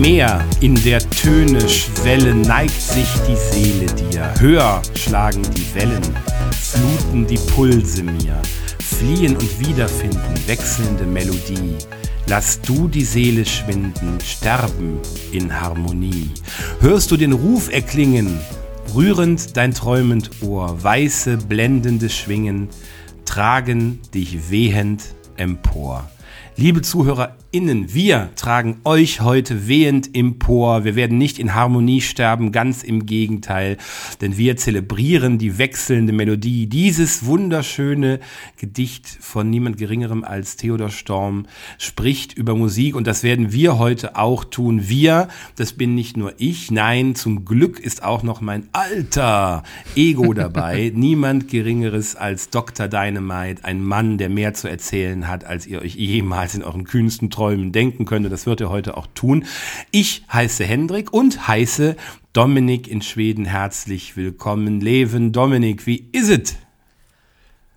Meer in der Töne Schwelle neigt sich die Seele dir. Höher schlagen die Wellen, fluten die Pulse mir, fliehen und wiederfinden wechselnde Melodie. Lass du die Seele schwinden, sterben in Harmonie. Hörst du den Ruf erklingen, rührend dein träumend Ohr, weiße blendende Schwingen tragen dich wehend empor. Liebe ZuhörerInnen, wir tragen euch heute wehend empor. Wir werden nicht in Harmonie sterben, ganz im Gegenteil, denn wir zelebrieren die wechselnde Melodie. Dieses wunderschöne Gedicht von niemand Geringerem als Theodor Storm spricht über Musik und das werden wir heute auch tun. Wir, das bin nicht nur ich, nein, zum Glück ist auch noch mein alter Ego dabei. niemand Geringeres als Dr. Dynamite, ein Mann, der mehr zu erzählen hat, als ihr euch jemals jemals in euren kühnsten Träumen denken könnte. Das wird er heute auch tun. Ich heiße Hendrik und heiße Dominik in Schweden herzlich willkommen. Leven Dominik, wie ist es?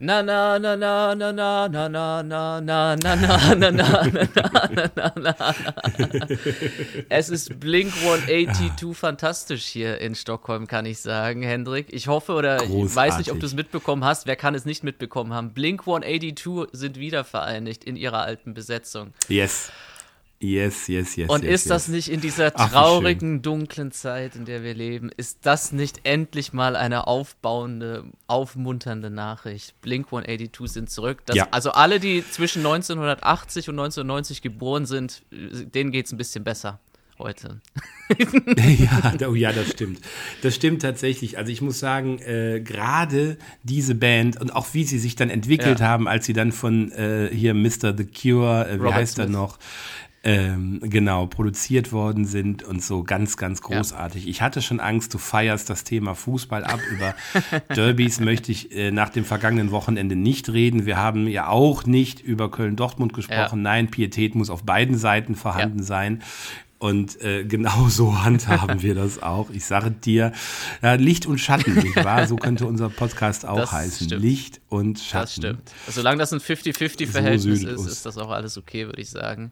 Na na na na na na na na na na na na na na na na na Es ist Blink 182 fantastisch hier in Stockholm, kann ich sagen, Hendrik. Ich hoffe oder ich weiß nicht, ob du es mitbekommen hast. Wer kann es nicht mitbekommen haben? Blink 182 sind wieder vereinigt in ihrer alten Besetzung. Yes. Yes, yes, yes. Und yes, ist das nicht in dieser traurigen, Ach, dunklen Zeit, in der wir leben, ist das nicht endlich mal eine aufbauende, aufmunternde Nachricht? Blink 182 sind zurück. Das, ja. Also alle, die zwischen 1980 und 1990 geboren sind, denen geht es ein bisschen besser heute. ja, oh ja, das stimmt. Das stimmt tatsächlich. Also ich muss sagen, äh, gerade diese Band und auch wie sie sich dann entwickelt ja. haben, als sie dann von äh, hier Mr. The Cure, äh, wie Robert heißt Smith. er noch? Ähm, genau produziert worden sind und so ganz, ganz großartig. Ja. Ich hatte schon Angst, du feierst das Thema Fußball ab. Über Derbys möchte ich äh, nach dem vergangenen Wochenende nicht reden. Wir haben ja auch nicht über Köln-Dortmund gesprochen. Ja. Nein, Pietät muss auf beiden Seiten vorhanden ja. sein. Und äh, genau so handhaben wir das auch. Ich sage dir, ja, Licht und Schatten, nicht wahr? So könnte unser Podcast auch das heißen. Stimmt. Licht und Schatten. Das stimmt. Solange das ein 50-50-Verhältnis so ist, ist das auch alles okay, würde ich sagen.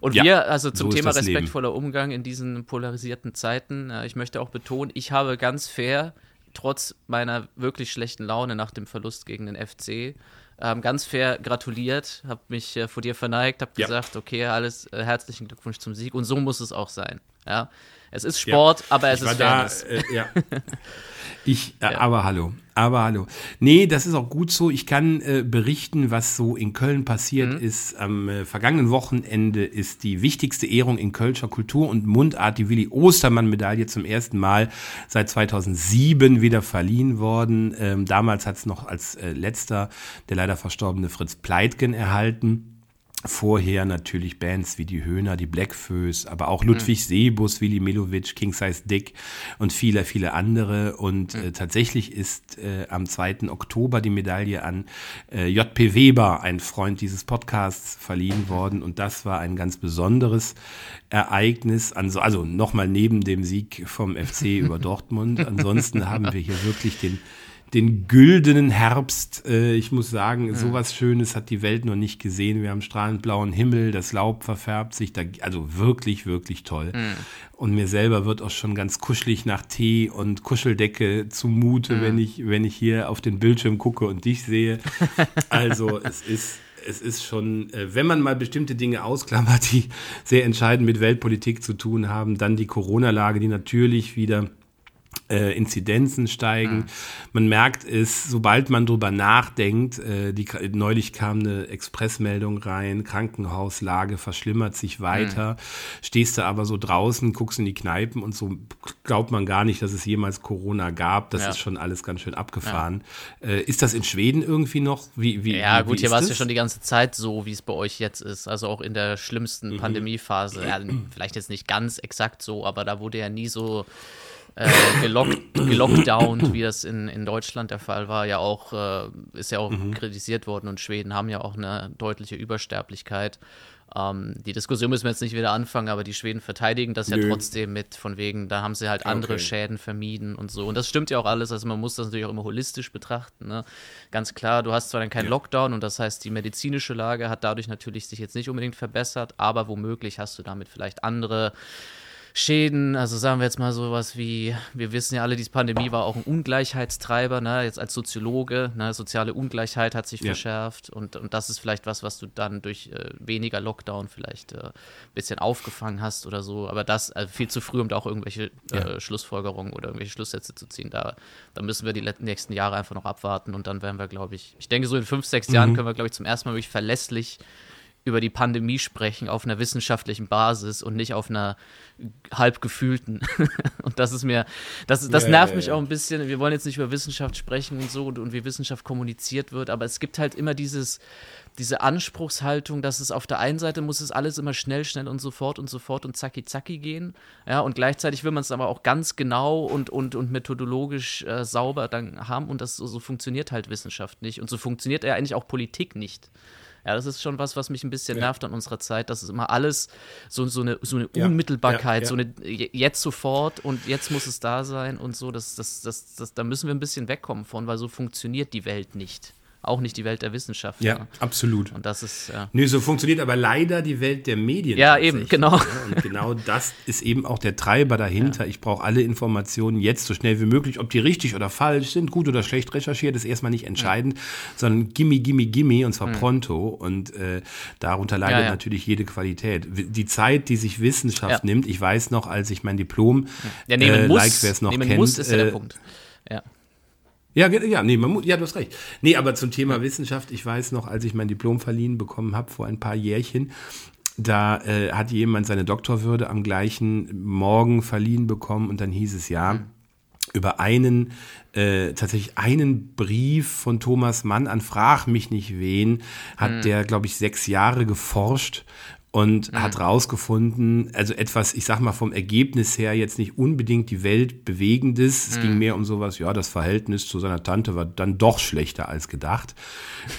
Und ja, wir, also zum so Thema respektvoller Leben. Umgang in diesen polarisierten Zeiten, äh, ich möchte auch betonen, ich habe ganz fair, trotz meiner wirklich schlechten Laune nach dem Verlust gegen den FC, ähm, ganz fair gratuliert, habe mich äh, vor dir verneigt, habe ja. gesagt, okay, alles äh, herzlichen Glückwunsch zum Sieg und so muss es auch sein. Ja, es ist Sport, ja. aber es ich ist Fairness. Da, äh, ja. Ich, äh, ja. aber hallo, aber hallo. Nee, das ist auch gut so. Ich kann äh, berichten, was so in Köln passiert mhm. ist. Am äh, vergangenen Wochenende ist die wichtigste Ehrung in Kölscher Kultur und Mundart, die Willi Ostermann Medaille zum ersten Mal seit 2007 wieder verliehen worden. Ähm, damals hat es noch als äh, letzter der leider verstorbene Fritz Pleitgen erhalten. Vorher natürlich Bands wie die Höhner, die Blackfoes, aber auch Ludwig mhm. Sebus, Willi Milovic, King Size Dick und viele, viele andere. Und mhm. äh, tatsächlich ist äh, am 2. Oktober die Medaille an äh, J.P. Weber, ein Freund dieses Podcasts, verliehen worden. Und das war ein ganz besonderes Ereignis. Also, also nochmal neben dem Sieg vom FC über Dortmund. Ansonsten haben wir hier wirklich den den güldenen Herbst. Äh, ich muss sagen, mhm. sowas Schönes hat die Welt noch nicht gesehen. Wir haben strahlend blauen Himmel, das Laub verfärbt sich, da, also wirklich, wirklich toll. Mhm. Und mir selber wird auch schon ganz kuschelig nach Tee und Kuscheldecke zumute, mhm. wenn ich, wenn ich hier auf den Bildschirm gucke und dich sehe. Also es ist es ist schon, äh, wenn man mal bestimmte Dinge ausklammert, die sehr entscheidend mit Weltpolitik zu tun haben, dann die Corona-Lage, die natürlich wieder äh, Inzidenzen steigen. Mhm. Man merkt es, sobald man drüber nachdenkt, äh, die, neulich kam eine Expressmeldung rein, Krankenhauslage verschlimmert sich weiter, mhm. stehst du aber so draußen, guckst in die Kneipen und so glaubt man gar nicht, dass es jemals Corona gab. Das ja. ist schon alles ganz schön abgefahren. Ja. Äh, ist das in Schweden irgendwie noch? Wie, wie, ja, wie, gut, hier war es ja schon die ganze Zeit so, wie es bei euch jetzt ist. Also auch in der schlimmsten mhm. Pandemiephase. Ja, vielleicht jetzt nicht ganz exakt so, aber da wurde ja nie so äh, gelockt, gelockdownt, wie das in, in Deutschland der Fall war, ja auch, äh, ist ja auch mhm. kritisiert worden und Schweden haben ja auch eine deutliche Übersterblichkeit. Ähm, die Diskussion müssen wir jetzt nicht wieder anfangen, aber die Schweden verteidigen das Nö. ja trotzdem mit, von wegen, da haben sie halt andere okay. Schäden vermieden und so. Und das stimmt ja auch alles, also man muss das natürlich auch immer holistisch betrachten. Ne? Ganz klar, du hast zwar dann keinen ja. Lockdown und das heißt, die medizinische Lage hat dadurch natürlich sich jetzt nicht unbedingt verbessert, aber womöglich hast du damit vielleicht andere Schäden, also sagen wir jetzt mal sowas wie, wir wissen ja alle, diese Pandemie war auch ein Ungleichheitstreiber, ne? jetzt als Soziologe, ne? soziale Ungleichheit hat sich ja. verschärft und, und das ist vielleicht was, was du dann durch äh, weniger Lockdown vielleicht ein äh, bisschen aufgefangen hast oder so, aber das also viel zu früh, um da auch irgendwelche ja. äh, Schlussfolgerungen oder irgendwelche Schlusssätze zu ziehen, da, da müssen wir die nächsten Jahre einfach noch abwarten und dann werden wir, glaube ich, ich denke so in fünf, sechs mhm. Jahren können wir, glaube ich, zum ersten Mal wirklich verlässlich über die Pandemie sprechen auf einer wissenschaftlichen Basis und nicht auf einer halb gefühlten. und das ist mir, das, das ja, nervt ja, mich ja. auch ein bisschen. Wir wollen jetzt nicht über Wissenschaft sprechen und so und, und, wie Wissenschaft kommuniziert wird, aber es gibt halt immer dieses, diese Anspruchshaltung, dass es auf der einen Seite muss es alles immer schnell, schnell und sofort und sofort und zacki zacki gehen. Ja, und gleichzeitig will man es aber auch ganz genau und, und, und methodologisch äh, sauber dann haben und das so, so funktioniert halt Wissenschaft nicht. Und so funktioniert ja eigentlich auch Politik nicht. Ja, das ist schon was, was mich ein bisschen nervt an unserer Zeit, dass es immer alles so, so eine, so eine. Unmittelbarkeit, so eine jetzt sofort und jetzt muss es da sein und so, das, das, das, das, da müssen wir ein bisschen wegkommen von, weil so funktioniert die Welt nicht auch nicht die Welt der Wissenschaft. Ja, ja, absolut. Und das ist. Ja. Nee, so funktioniert aber leider die Welt der Medien. Ja, eben, genau. Und genau das ist eben auch der Treiber dahinter. Ja. Ich brauche alle Informationen jetzt so schnell wie möglich. Ob die richtig oder falsch sind, gut oder schlecht recherchiert, ist erstmal nicht entscheidend, sondern gimme, gimme, gimme und zwar mhm. pronto. Und äh, darunter leidet natürlich jede Qualität. Die Zeit, die sich Wissenschaft nimmt, ich weiß noch, als ich mein Diplom, ja, nehmen äh, muss, like, wer es noch nehmen kennt, muss, ist ja der äh, Punkt. Ja. Ja, ja, nee, man muss, ja, du hast recht. Nee, aber zum Thema Wissenschaft, ich weiß noch, als ich mein Diplom verliehen bekommen habe vor ein paar Jährchen, da äh, hat jemand seine Doktorwürde am gleichen Morgen verliehen bekommen und dann hieß es ja, mhm. über einen, äh, tatsächlich einen Brief von Thomas Mann an Frag mich nicht wen, hat mhm. der, glaube ich, sechs Jahre geforscht und mhm. hat rausgefunden, also etwas, ich sag mal vom Ergebnis her jetzt nicht unbedingt die Welt bewegendes. Es mhm. ging mehr um sowas, ja, das Verhältnis zu seiner Tante war dann doch schlechter als gedacht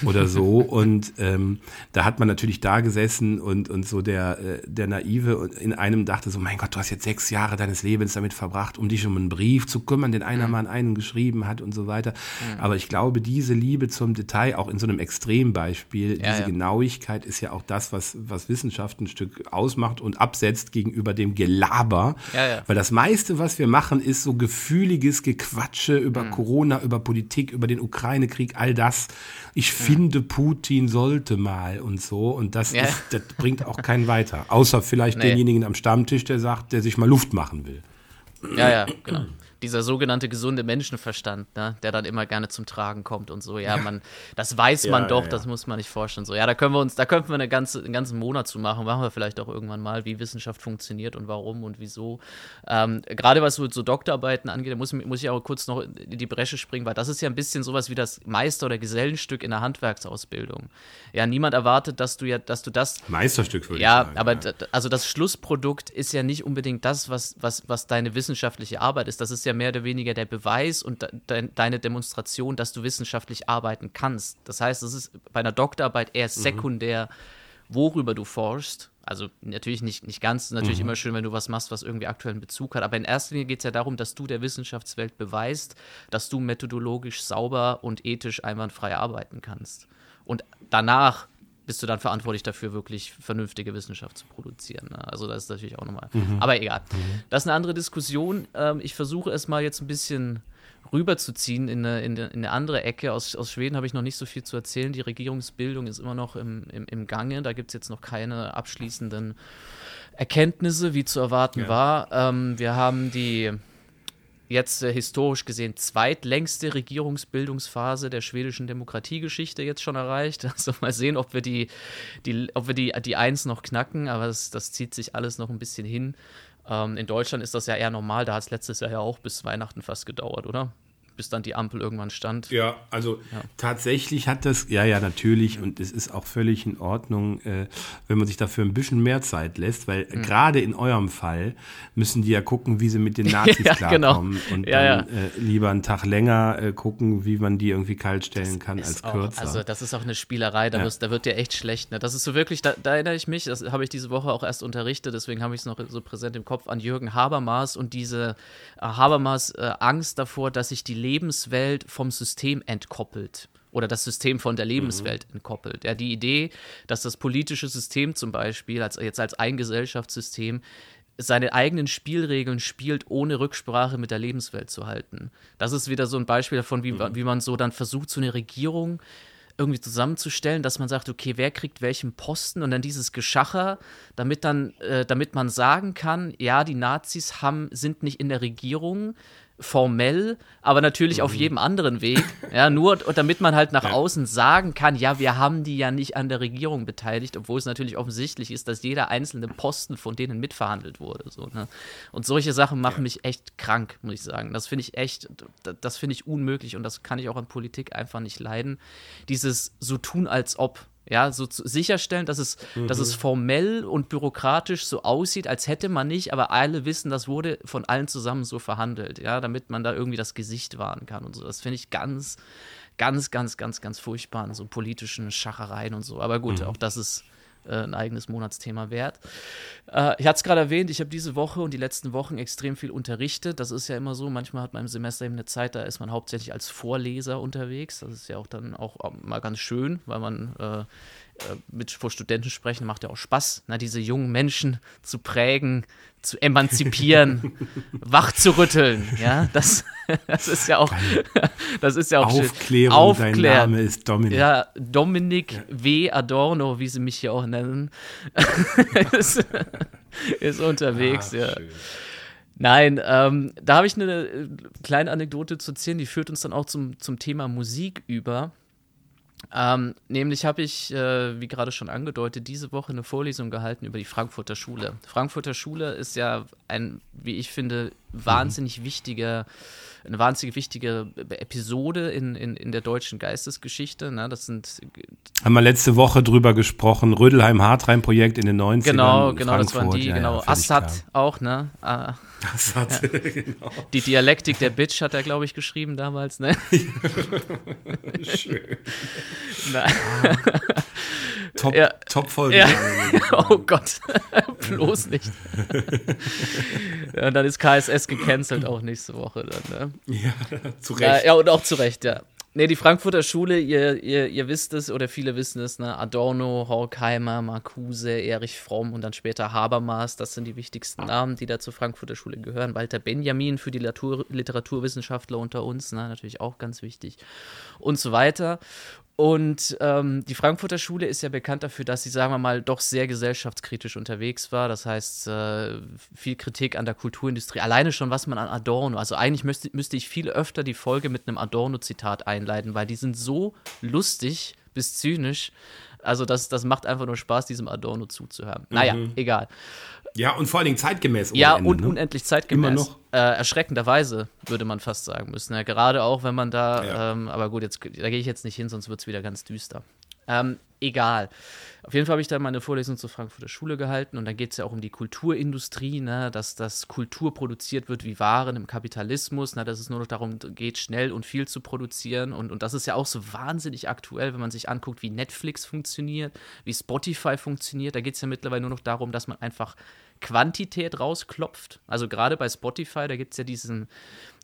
oder so. und ähm, da hat man natürlich da gesessen und, und so der, äh, der Naive in einem dachte so, mein Gott, du hast jetzt sechs Jahre deines Lebens damit verbracht, um dich um einen Brief zu kümmern, den einer mhm. mal an einen geschrieben hat und so weiter. Mhm. Aber ich glaube, diese Liebe zum Detail, auch in so einem Extrembeispiel, ja, diese ja. Genauigkeit ist ja auch das, was, was Wissenschaft Wissenschaft ein Stück ausmacht und absetzt gegenüber dem Gelaber. Ja, ja. Weil das meiste, was wir machen, ist so gefühliges Gequatsche über mhm. Corona, über Politik, über den Ukraine-Krieg, all das. Ich mhm. finde, Putin sollte mal und so. Und das, ja. ist, das bringt auch keinen weiter. Außer vielleicht nee. denjenigen am Stammtisch, der sagt, der sich mal Luft machen will. Ja, ja, genau dieser sogenannte gesunde Menschenverstand, ne, der dann immer gerne zum Tragen kommt und so. Ja, man, das weiß man ja, doch, ja, ja. das muss man nicht vorstellen. So, ja, da können wir uns, da könnten wir eine ganze, einen ganzen Monat zu machen. Machen wir vielleicht auch irgendwann mal, wie Wissenschaft funktioniert und warum und wieso. Ähm, Gerade was so, so Doktorarbeiten angeht, muss, muss ich auch kurz noch in die Bresche springen, weil das ist ja ein bisschen sowas wie das Meister- oder Gesellenstück in der Handwerksausbildung. Ja, niemand erwartet, dass du ja, dass du das. Meisterstück würde ja, ich sagen. Aber ja, aber also das Schlussprodukt ist ja nicht unbedingt das, was, was, was deine wissenschaftliche Arbeit ist. Das ist ja mehr oder weniger der Beweis und de deine Demonstration, dass du wissenschaftlich arbeiten kannst. Das heißt, es ist bei einer Doktorarbeit eher mhm. sekundär, mhm. worüber du forschst. Also natürlich nicht, nicht ganz, natürlich mhm. immer schön, wenn du was machst, was irgendwie aktuellen Bezug hat. Aber in erster Linie geht es ja darum, dass du der Wissenschaftswelt beweist, dass du methodologisch sauber und ethisch einwandfrei arbeiten kannst. Und danach bist du dann verantwortlich dafür, wirklich vernünftige Wissenschaft zu produzieren. Ne? Also das ist natürlich auch nochmal. Mhm. Aber egal. Mhm. Das ist eine andere Diskussion. Ähm, ich versuche es mal jetzt ein bisschen rüberzuziehen in eine, in eine andere Ecke. Aus, aus Schweden habe ich noch nicht so viel zu erzählen. Die Regierungsbildung ist immer noch im, im, im Gange. Da gibt es jetzt noch keine abschließenden Erkenntnisse, wie zu erwarten ja. war. Ähm, wir haben die jetzt äh, historisch gesehen zweitlängste Regierungsbildungsphase der schwedischen Demokratiegeschichte jetzt schon erreicht. Also mal sehen, ob wir die, die, ob wir die, die Eins noch knacken, aber das, das zieht sich alles noch ein bisschen hin. Ähm, in Deutschland ist das ja eher normal, da hat es letztes Jahr ja auch bis Weihnachten fast gedauert, oder? Bis dann die Ampel irgendwann stand. Ja, also ja. tatsächlich hat das, ja, ja, natürlich, und es ist auch völlig in Ordnung, äh, wenn man sich dafür ein bisschen mehr Zeit lässt, weil mhm. gerade in eurem Fall müssen die ja gucken, wie sie mit den Nazis ja, genau. klarkommen genau. und ja, dann äh, lieber einen Tag länger äh, gucken, wie man die irgendwie kalt stellen das kann als auch, kürzer. Also das ist auch eine Spielerei, da, wirst, da wird dir echt schlecht. Ne? Das ist so wirklich, da, da erinnere ich mich, das habe ich diese Woche auch erst unterrichtet, deswegen habe ich es noch so präsent im Kopf, an Jürgen Habermas und diese äh, Habermas äh, Angst davor, dass sich die Lebenswelt vom System entkoppelt oder das System von der Lebenswelt mhm. entkoppelt. Ja, die Idee, dass das politische System zum Beispiel, als, jetzt als ein Gesellschaftssystem, seine eigenen Spielregeln spielt, ohne Rücksprache mit der Lebenswelt zu halten. Das ist wieder so ein Beispiel davon, wie, mhm. wie man so dann versucht, so eine Regierung irgendwie zusammenzustellen, dass man sagt, okay, wer kriegt welchen Posten und dann dieses Geschacher, damit dann, äh, damit man sagen kann, ja, die Nazis haben, sind nicht in der Regierung, formell, aber natürlich mhm. auf jedem anderen Weg. Ja, nur damit man halt nach ja. außen sagen kann, ja, wir haben die ja nicht an der Regierung beteiligt, obwohl es natürlich offensichtlich ist, dass jeder einzelne Posten von denen mitverhandelt wurde. So, ne? Und solche Sachen machen ja. mich echt krank, muss ich sagen. Das finde ich echt, das finde ich unmöglich und das kann ich auch an Politik einfach nicht leiden. Dieses so tun als ob. Ja, so zu, sicherstellen, dass es, mhm. dass es formell und bürokratisch so aussieht, als hätte man nicht, aber alle wissen, das wurde von allen zusammen so verhandelt, ja, damit man da irgendwie das Gesicht wahren kann und so. Das finde ich ganz, ganz, ganz, ganz, ganz furchtbar in so politischen Schachereien und so. Aber gut, mhm. auch das ist äh, ein eigenes Monatsthema wert. Äh, ich hatte es gerade erwähnt, ich habe diese Woche und die letzten Wochen extrem viel unterrichtet. Das ist ja immer so, manchmal hat man im Semester eben eine Zeit, da ist man hauptsächlich als Vorleser unterwegs. Das ist ja auch dann auch mal ganz schön, weil man äh, mit vor Studenten sprechen, macht ja auch Spaß, ne, diese jungen Menschen zu prägen, zu emanzipieren, wach zu rütteln. Ja, das, das ist ja auch, das ist ja auch Aufklärung, Aufklär dein Name ist Dominik. Ja, Dominik ja. W. Adorno, wie sie mich hier auch nennen, ist, ist, unterwegs, ah, ja. Schön. Nein, ähm, da habe ich eine äh, kleine Anekdote zu erzählen, die führt uns dann auch zum, zum Thema Musik über. Ähm, nämlich habe ich, äh, wie gerade schon angedeutet, diese Woche eine Vorlesung gehalten über die Frankfurter Schule. Frankfurter Schule ist ja ein, wie ich finde, wahnsinnig wichtiger, eine wahnsinnig wichtige Episode in, in, in der deutschen Geistesgeschichte. Ne? Das sind haben wir letzte Woche drüber gesprochen, Rödelheim-Hartheim-Projekt in den 90ern. Genau, genau, Frankfurt. das waren die, ja, genau. Ja, Assad auch, ne? Ah, Assad, ja. genau. Die Dialektik der Bitch hat er, glaube ich, geschrieben damals, ne? Schön. Na. Top, ja. top Folge. Ja. oh Gott, bloß nicht. ja, und dann ist KSS gecancelt auch nächste Woche dann, ne? Ja, zu Recht. Ja, und auch zu Recht, ja. Ne, die Frankfurter Schule, ihr, ihr, ihr wisst es oder viele wissen es, ne? Adorno, Horkheimer, Marcuse, Erich Fromm und dann später Habermas, das sind die wichtigsten Namen, die da zur Frankfurter Schule gehören. Walter Benjamin für die Literatur, Literaturwissenschaftler unter uns, ne? natürlich auch ganz wichtig und so weiter. Und ähm, die Frankfurter Schule ist ja bekannt dafür, dass sie, sagen wir mal, doch sehr gesellschaftskritisch unterwegs war. Das heißt, äh, viel Kritik an der Kulturindustrie. Alleine schon, was man an Adorno, also eigentlich müsste, müsste ich viel öfter die Folge mit einem Adorno-Zitat einleiten, weil die sind so lustig bis zynisch. Also das, das macht einfach nur Spaß, diesem Adorno zuzuhören. Naja, mhm. egal. Ja, und vor allen Dingen zeitgemäß. Ja, Ende, und ne? unendlich zeitgemäß. Immer noch. Äh, erschreckenderweise, würde man fast sagen müssen. Ja, gerade auch, wenn man da, ja. ähm, aber gut, jetzt, da gehe ich jetzt nicht hin, sonst wird es wieder ganz düster. Ähm, egal. Auf jeden Fall habe ich da meine Vorlesung zur Frankfurter Schule gehalten und dann geht es ja auch um die Kulturindustrie, ne, dass das Kultur produziert wird wie Waren im Kapitalismus, ne, dass es nur noch darum geht, schnell und viel zu produzieren und, und das ist ja auch so wahnsinnig aktuell, wenn man sich anguckt, wie Netflix funktioniert, wie Spotify funktioniert. Da geht es ja mittlerweile nur noch darum, dass man einfach Quantität rausklopft. Also gerade bei Spotify, da gibt es ja diesen,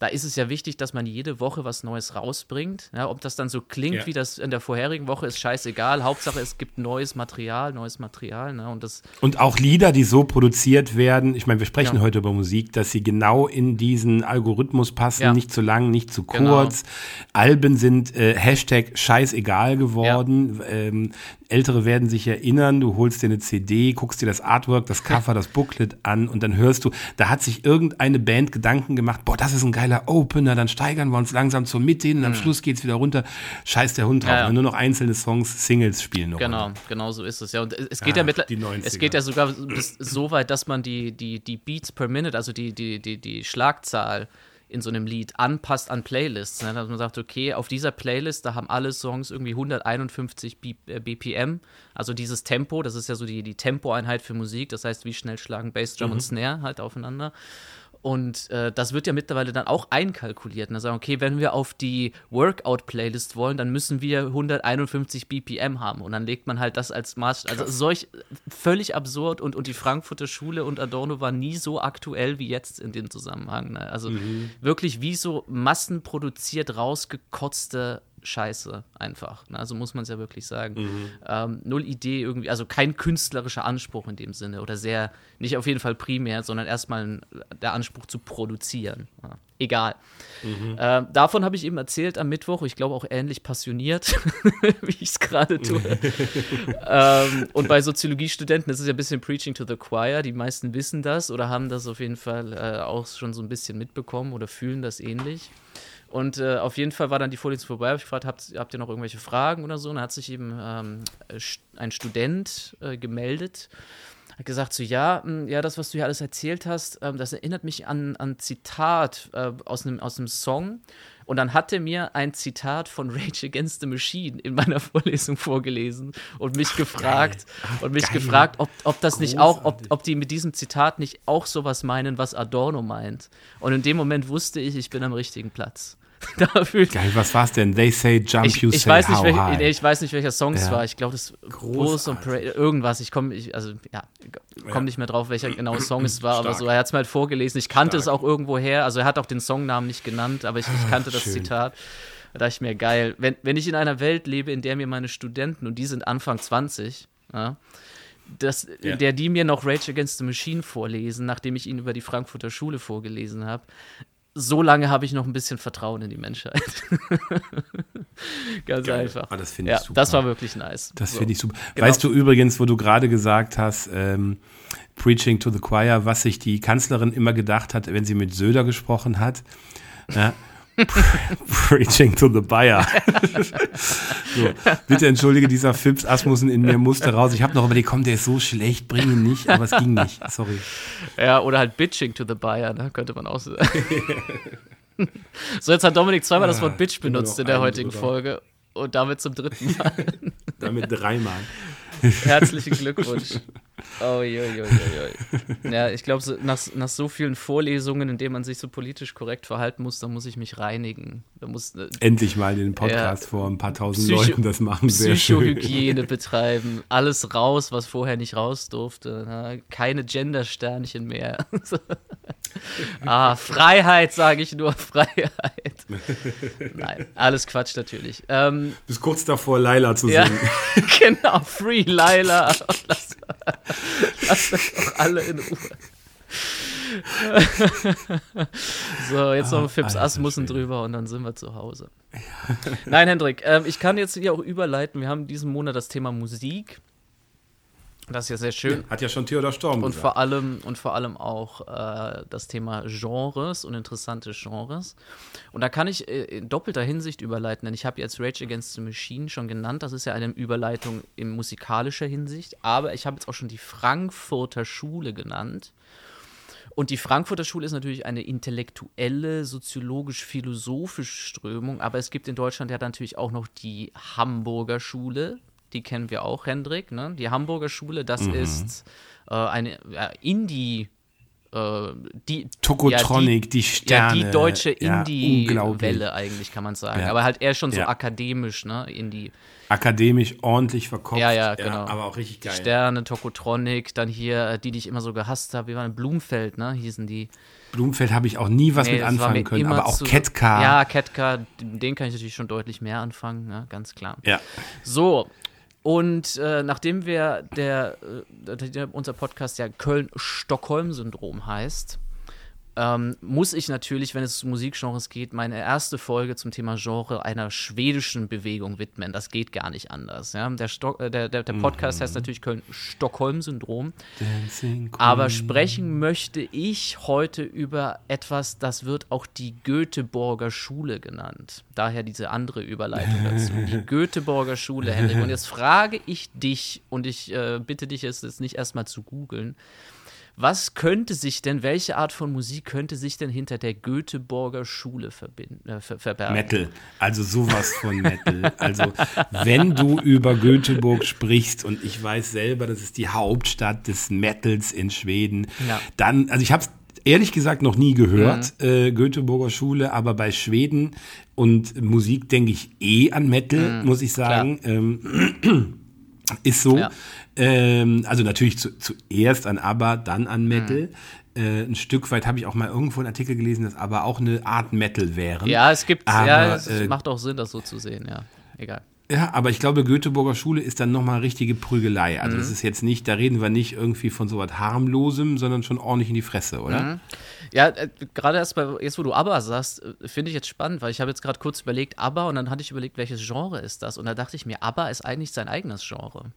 da ist es ja wichtig, dass man jede Woche was Neues rausbringt. Ja, ob das dann so klingt ja. wie das in der vorherigen Woche, ist scheißegal. Hauptsache, es gibt neues Material, neues Material. Ne? Und, das und auch Lieder, die so produziert werden, ich meine, wir sprechen ja. heute über Musik, dass sie genau in diesen Algorithmus passen, nicht zu lang, nicht zu genau. kurz. Genau. Alben sind äh, Hashtag scheißegal geworden. Ähm, Ältere werden sich erinnern, du holst dir eine CD, guckst dir das Artwork, das Cover, das Booklet an und dann hörst du, da hat sich irgendeine Band Gedanken gemacht, boah, das ist ein geiler Opener, dann steigern wir uns langsam zur Mitte hin und am mhm. Schluss geht's wieder runter. Scheiß der Hund drauf, ja, ja. nur noch einzelne Songs, Singles spielen noch. Genau, runter. genau so ist es. Ja, und es geht Ach, ja mittlerweile, es geht ja sogar bis so weit, dass man die, die, die Beats per Minute, also die, die, die, die Schlagzahl in so einem Lied anpasst an Playlists. Ne? Dass man sagt, okay, auf dieser Playlist, da haben alle Songs irgendwie 151 B äh, BPM, also dieses Tempo, das ist ja so die, die Tempoeinheit für Musik, das heißt, wie schnell schlagen Bass, Drum mhm. und Snare halt aufeinander. Und äh, das wird ja mittlerweile dann auch einkalkuliert. Und dann sagen, okay, wenn wir auf die Workout-Playlist wollen, dann müssen wir 151 BPM haben. Und dann legt man halt das als Maßstab. Also solch völlig absurd. Und, und die Frankfurter Schule und Adorno war nie so aktuell wie jetzt in dem Zusammenhang. Ne? Also mhm. wirklich wie so massenproduziert rausgekotzte scheiße einfach. Ne? Also muss man es ja wirklich sagen. Mhm. Ähm, null Idee irgendwie, also kein künstlerischer Anspruch in dem Sinne oder sehr, nicht auf jeden Fall primär, sondern erstmal der Anspruch zu produzieren. Ja. Egal. Mhm. Äh, davon habe ich eben erzählt am Mittwoch, ich glaube auch ähnlich passioniert, wie ich es gerade tue. ähm, und bei Soziologiestudenten ist es ja ein bisschen Preaching to the Choir. Die meisten wissen das oder haben das auf jeden Fall äh, auch schon so ein bisschen mitbekommen oder fühlen das ähnlich. Und äh, auf jeden Fall war dann die Vorlesung vorbei. Habe ich gefragt, habt, habt, ihr noch irgendwelche Fragen oder so? Und dann hat sich eben ähm, ein Student äh, gemeldet, hat gesagt so, ja, mh, hm, ja, das, was du hier alles erzählt hast, ähm, das erinnert mich an ein Zitat äh, aus einem aus Song. Und dann hat er mir ein Zitat von Rage Against the Machine in meiner Vorlesung vorgelesen und mich Ach, gefragt Ach, und mich geil. gefragt, ob, ob das Großartig. nicht auch, ob, ob die mit diesem Zitat nicht auch sowas meinen, was Adorno meint. Und in dem Moment wusste ich, ich bin am richtigen Platz. dafür. Geil, was war's denn? They say jump, ich, you ich say weiß nicht, welch, nee, Ich weiß nicht, welcher Song es ja. war. Ich glaube, das Groß und Parade, irgendwas. Ich komme, also ja, komme ja. nicht mehr drauf, welcher genau Song es war, Stark. aber so, er hat es mir halt vorgelesen. Ich kannte Stark. es auch irgendwo her. Also er hat auch den Songnamen nicht genannt, aber ich, ich kannte das Schön. Zitat. Da dachte ich mir, geil, wenn, wenn ich in einer Welt lebe, in der mir meine Studenten, und die sind Anfang 20, ja, das, ja. der die mir noch Rage Against the Machine vorlesen, nachdem ich ihnen über die Frankfurter Schule vorgelesen habe, so lange habe ich noch ein bisschen Vertrauen in die Menschheit. Ganz Geil. einfach. Ah, das finde ich ja, super. Das war wirklich nice. Das so. finde ich super. Genau. Weißt du übrigens, wo du gerade gesagt hast, ähm, Preaching to the Choir, was sich die Kanzlerin immer gedacht hat, wenn sie mit Söder gesprochen hat? Ja, Preaching to the buyer. so, bitte entschuldige, dieser Fips Asmussen in mir musste raus. Ich habe noch überlegt, komm, der ist so schlecht, bring ihn nicht, aber es ging nicht. Sorry. Ja, oder halt Bitching to the buyer, ne? könnte man auch sagen. so, jetzt hat Dominik zweimal das Wort Bitch benutzt in der heutigen? Folge und damit zum dritten Mal. damit dreimal. Herzlichen Glückwunsch. Oh, jo, jo, jo, Ja, ich glaube, so, nach, nach so vielen Vorlesungen, in denen man sich so politisch korrekt verhalten muss, da muss ich mich reinigen. Da muss, äh, Endlich mal den Podcast ja, vor ein paar tausend Psycho Leuten das machen. Sehr Psychohygiene betreiben. Alles raus, was vorher nicht raus durfte. Na, keine Gender-Sternchen mehr. ah, Freiheit, sage ich nur. Freiheit. Nein, alles Quatsch natürlich. Ähm, Bis kurz davor, Laila zu singen. Ja, genau, Free Laila. Lass, lass euch doch alle in Ruhe. so, jetzt noch ein Fips Asmussen drüber und dann sind wir zu Hause. Nein, Hendrik, ähm, ich kann jetzt hier auch überleiten. Wir haben diesen Monat das Thema Musik. Das ist ja sehr schön. Ja, hat ja schon Theodor Storm und vor allem Und vor allem auch äh, das Thema Genres und interessante Genres. Und da kann ich äh, in doppelter Hinsicht überleiten, denn ich habe jetzt Rage Against the Machine schon genannt. Das ist ja eine Überleitung in musikalischer Hinsicht. Aber ich habe jetzt auch schon die Frankfurter Schule genannt. Und die Frankfurter Schule ist natürlich eine intellektuelle, soziologisch-philosophische Strömung, aber es gibt in Deutschland ja natürlich auch noch die Hamburger Schule, die kennen wir auch, Hendrik. Ne? Die Hamburger Schule, das mhm. ist äh, eine ja, Indie- äh, die Tokotronic, ja, die, die, Sterne. Ja, die deutsche Indie-Welle ja, eigentlich, kann man sagen. Aber halt eher schon so akademisch, ne? Indie. Akademisch, ordentlich verkauft. Ja, ja, genau. aber auch richtig geil. Sterne, Tokotronic, dann hier, äh, die, die ich immer so gehasst habe, wie waren Blumfeld, ne? Hießen die. Blumfeld habe ich auch nie was nee, mit anfangen können, aber auch Ketka. Ja, Ketka, den kann ich natürlich schon deutlich mehr anfangen, ne? ganz klar. Ja. So, und äh, nachdem wir der, äh, unser Podcast ja Köln-Stockholm-Syndrom heißt, ähm, muss ich natürlich, wenn es um Musikgenres geht, meine erste Folge zum Thema Genre einer schwedischen Bewegung widmen. Das geht gar nicht anders. Ja? Der, Stock, äh, der, der, der, Podcast mhm. heißt natürlich Köln-Stockholm-Syndrom. Aber sprechen möchte ich heute über etwas, das wird auch die Göteborger Schule genannt. Daher diese andere Überleitung dazu. Die Göteborger Schule, Henrik. Und jetzt frage ich dich, und ich äh, bitte dich es jetzt nicht erstmal zu googeln, was könnte sich denn, welche Art von Musik könnte sich denn hinter der Göteborger Schule verbinden, äh, ver verbergen? Metal, also sowas von Metal. also wenn du über Göteborg sprichst und ich weiß selber, das ist die Hauptstadt des Metals in Schweden, ja. dann, also ich habe es ehrlich gesagt noch nie gehört, mhm. äh, Göteborger Schule, aber bei Schweden und Musik denke ich eh an Metal, mhm. muss ich sagen. Ähm, ist so. Ja. Ähm, also natürlich zu, zuerst an ABBA, dann an Metal. Mhm. äh, ein Stück weit habe ich auch mal irgendwo einen Artikel gelesen, dass aber auch eine Art Metal wären. Ja, es gibt, aber, ja, es äh, macht auch Sinn, das so zu sehen, ja. Egal. Ja, aber ich glaube, Göteborger Schule ist dann nochmal richtige Prügelei. Also das ist jetzt nicht, da reden wir nicht irgendwie von so was harmlosem, sondern schon ordentlich in die Fresse, oder? Ja, äh, gerade erst bei, jetzt wo du ABBA sagst, äh, finde ich jetzt spannend, weil ich habe jetzt gerade kurz überlegt, ABBA und dann hatte ich überlegt, welches Genre ist das? Und da dachte ich mir, ABBA ist eigentlich sein eigenes Genre.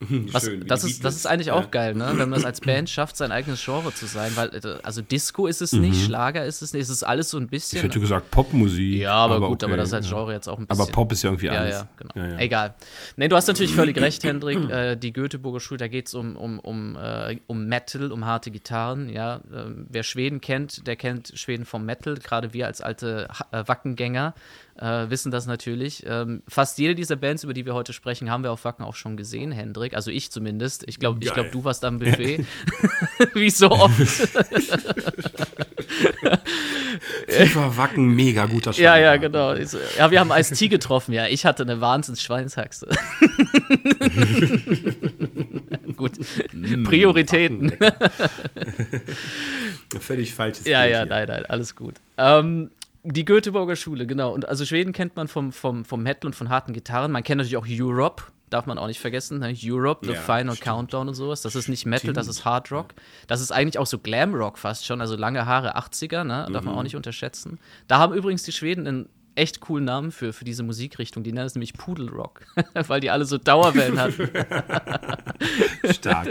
Was, Schön, das, ist, das ist eigentlich Ja. auch geil, ne? wenn man es als Band schafft, sein eigenes Genre zu sein. Weil, äh, also Disco ist es nicht, Schlager ist es nicht, es ist alles so ein Mhm. Ich bisschen. hätte gesagt Popmusik. ja, aber, gut, aber okay, das ist als ja. Genre jetzt auch ein bisschen. Aber Pop ist ja irgendwie Ja, alles. ja, genau. Ja, ja. Egal. Nee, du hast natürlich völlig recht, Hendrik. Äh, die Göteborger Schule, da geht es um, um, um, äh, um Metal, um harte Gitarren. Ja, ähm, wer Schweden kennt, der kennt Schweden vom Metal. Gerade wir als alte äh, Wackengänger äh, wissen das natürlich. Ähm, fast jede dieser Bands, über die wir heute sprechen, haben wir auf Wacken auch schon gesehen, Hendrik. Also ich zumindest. Ich glaube, ich glaub, du warst am Buffet. Wie so oft. Tiefer Wacken, mega guter Ja, ja, Schlager. genau. Ja, wir haben Ice-T getroffen, ja. Ich hatte eine Wahnsinns-Schweinshaxe. Gut. Prioritäten. Völlig falsches Ja, Bild ja, hier. nein, nein, alles gut. Ähm, die Göteborger Schule, genau. Und also Schweden kennt man vom, vom, vom Metal und von harten Gitarren. Man kennt natürlich auch Europe, darf man auch nicht vergessen. Ne? Europe, The Ja, Final stimmt. Countdown und sowas. Das ist nicht Metal, das ist Hard Rock. Das ist eigentlich auch so Glam Rock fast schon, also lange Haare 80er, ne? darf man Mhm. auch nicht unterschätzen. Da haben übrigens die Schweden einen echt coolen Namen für, für diese Musikrichtung. Die nennen es nämlich Pudelrock, weil die alle so Dauerwellen hatten. Stark.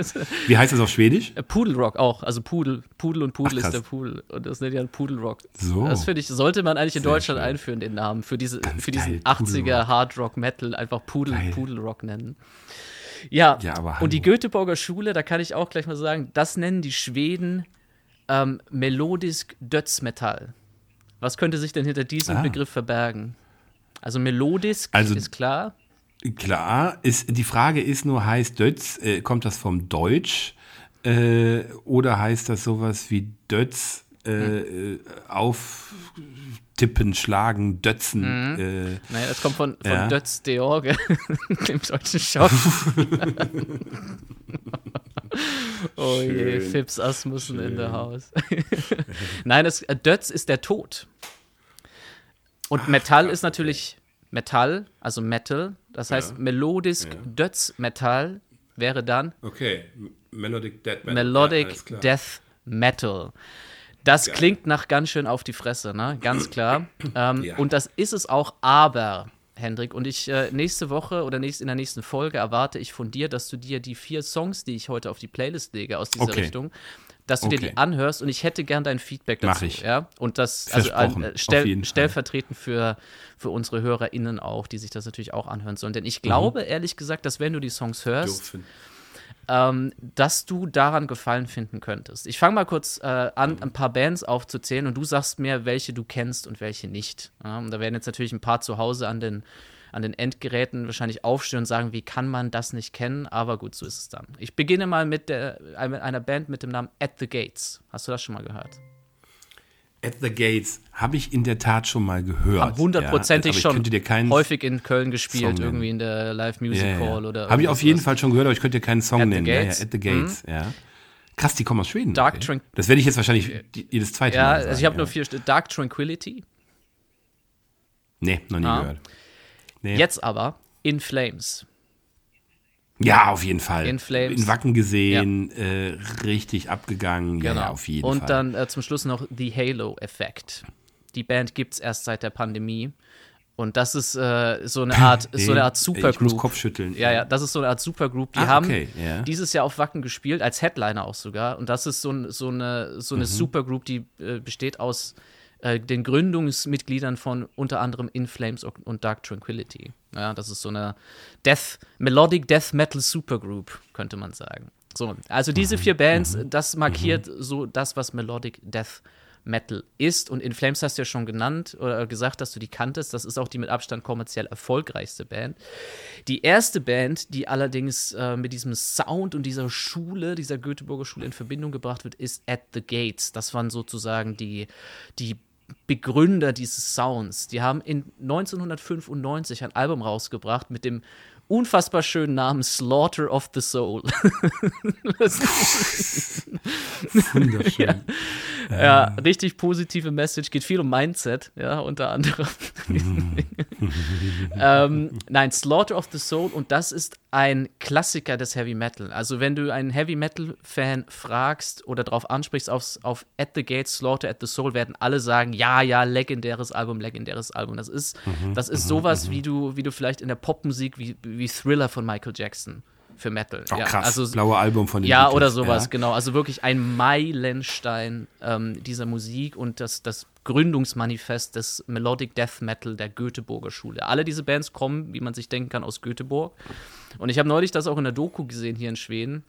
Wie heißt das auf Schwedisch? Äh, Pudelrock auch, also Pudel, Pudel und Pudel Ach, ist der Pudel und das nennt ja Pudelrock. So. Das finde ich, sollte man eigentlich in Sehr Deutschland schön. einführen, den Namen, für, diese, für diesen geil, 80er Pudelrock. Hard Rock Metal einfach Pudel, Geil. Pudelrock nennen. Ja, Ja, aber und die. Göteborger Schule, da kann ich auch gleich mal sagen, das nennen die Schweden ähm, Melodisk Dödsmetall. Was könnte sich denn hinter diesem Ah. Begriff verbergen? Also Melodisk Also- ist klar. Klar, ist, die Frage ist nur, heißt Dötz, äh, kommt das vom Deutsch äh, oder heißt das sowas wie Dötz äh, äh, auftippen, schlagen, Dötzen? Äh, Naja, das kommt von, von Ja. Dötz Deorge, dem deutschen Schauspieler. oh je. Fips Asmussen in der Haus. Nein, das, äh, Dötz ist der Tod. Und Metall krass, ist natürlich Metall, also Metal. Das heißt, melodisk Dötz-Metall wäre dann okay, Melodic Death Metal. Melodic Death Metal. Das klingt nach ganz schön auf die Fresse, ne? Ganz klar. Ähm, Ja. Und das ist es auch, aber, Hendrik, und ich äh, nächste Woche oder nächst, in der nächsten Folge erwarte ich von dir, dass du dir die vier Songs, die ich heute auf die Playlist lege, aus dieser Okay. Richtung, dass du dir Okay. die anhörst und ich hätte gern dein Feedback Mach dazu. ich. Ja? Und das also äh, stell, stellvertretend für, für unsere HörerInnen auch, die sich das natürlich auch anhören sollen. Denn ich glaube, ehrlich gesagt, dass wenn du die Songs hörst, Dürfen. Ähm, dass du daran Gefallen finden könntest. Ich fange mal kurz äh, an, ein paar Bands aufzuzählen und du sagst mir, welche du kennst und welche nicht. Ja, und da werden jetzt natürlich ein paar zu Hause an den, an den Endgeräten wahrscheinlich aufstehen und sagen, wie kann man das nicht kennen? Aber gut, so ist es dann. Ich beginne mal mit der, einer Band mit dem Namen At the Gates. Hast du das schon mal gehört? At the Gates habe ich in der Tat schon mal gehört. Hundertprozentig ja, schon könnte dir keinen häufig in Köln gespielt, Song irgendwie in der Live Music ja. Hall oder Habe ich auf jeden irgendwas. Fall schon gehört, aber ich könnte dir keinen Song At nennen. Ja. Mhm. At the Gates, ja. Krass, die kommen aus Schweden. Dark okay. Tranq- Das werde ich jetzt wahrscheinlich jedes zweite Ja, Mal also sagen, ich habe nur vier. Dark Tranquility. Nee, noch nie Ah. gehört. Nee. Jetzt aber In Flames. Ja, auf jeden Fall. In Flames. In Wacken gesehen, äh, richtig abgegangen. Ja, ja, auf jeden Genau. Und Fall. dann äh, zum Schluss noch The Halo-Effekt. Die Band gibt es erst seit der Pandemie. Und das ist äh, so eine Art, ist so eine Art Ich muss Supergroup. Kopfschütteln. Ja, ja, das ist so eine Art Supergroup. Die Ah, haben okay, ja. dieses Jahr auf Wacken gespielt, als Headliner auch sogar. Und das ist so, ein- so eine, so eine Mhm. Supergroup, die äh, besteht aus äh, den Gründungsmitgliedern von unter anderem In Flames und Dark Tranquility. Ja, das ist so eine Death, Melodic Death Metal Supergroup, könnte man sagen. So, also diese Mhm. vier Bands, das markiert so das, was Melodic Death Metal ist. Und In Flames hast du ja schon genannt oder gesagt, dass du die kanntest. Das ist auch die mit Abstand kommerziell erfolgreichste Band. Die erste Band, die allerdings äh, mit diesem Sound und dieser Schule, dieser Göteborger Schule in Verbindung gebracht wird, ist At the Gates. Das waren sozusagen die, die Begründer dieses Sounds. Die haben in 1995 ein Album rausgebracht mit dem unfassbar schönen Namen Slaughter of the Soul. Wunderschön. Ja. ja, richtig positive Message, geht viel um Mindset, ja, unter anderem. ähm, nein, Slaughter of the Soul und das ist ein Klassiker des Heavy Metal. Also wenn du einen Heavy Metal Fan fragst oder darauf ansprichst aufs, auf At the Gates, Slaughter at the Soul, werden alle sagen, ja, ja, legendäres Album, legendäres Album. Das ist, mhm, das ist mhm, sowas, mhm. wie du, wie du vielleicht in der Popmusik, wie, wie Thriller von Michael Jackson für Metal. Oh, ja, krass, also, blaue Album von den Ja, Beatles. oder sowas, ja. genau. Also wirklich ein Meilenstein ähm, dieser Musik und das, das Gründungsmanifest des Melodic Death Metal der Göteborger Schule. Alle diese Bands kommen, wie man sich denken kann, aus Göteborg. Und ich habe neulich das auch in der Doku gesehen hier in Schweden.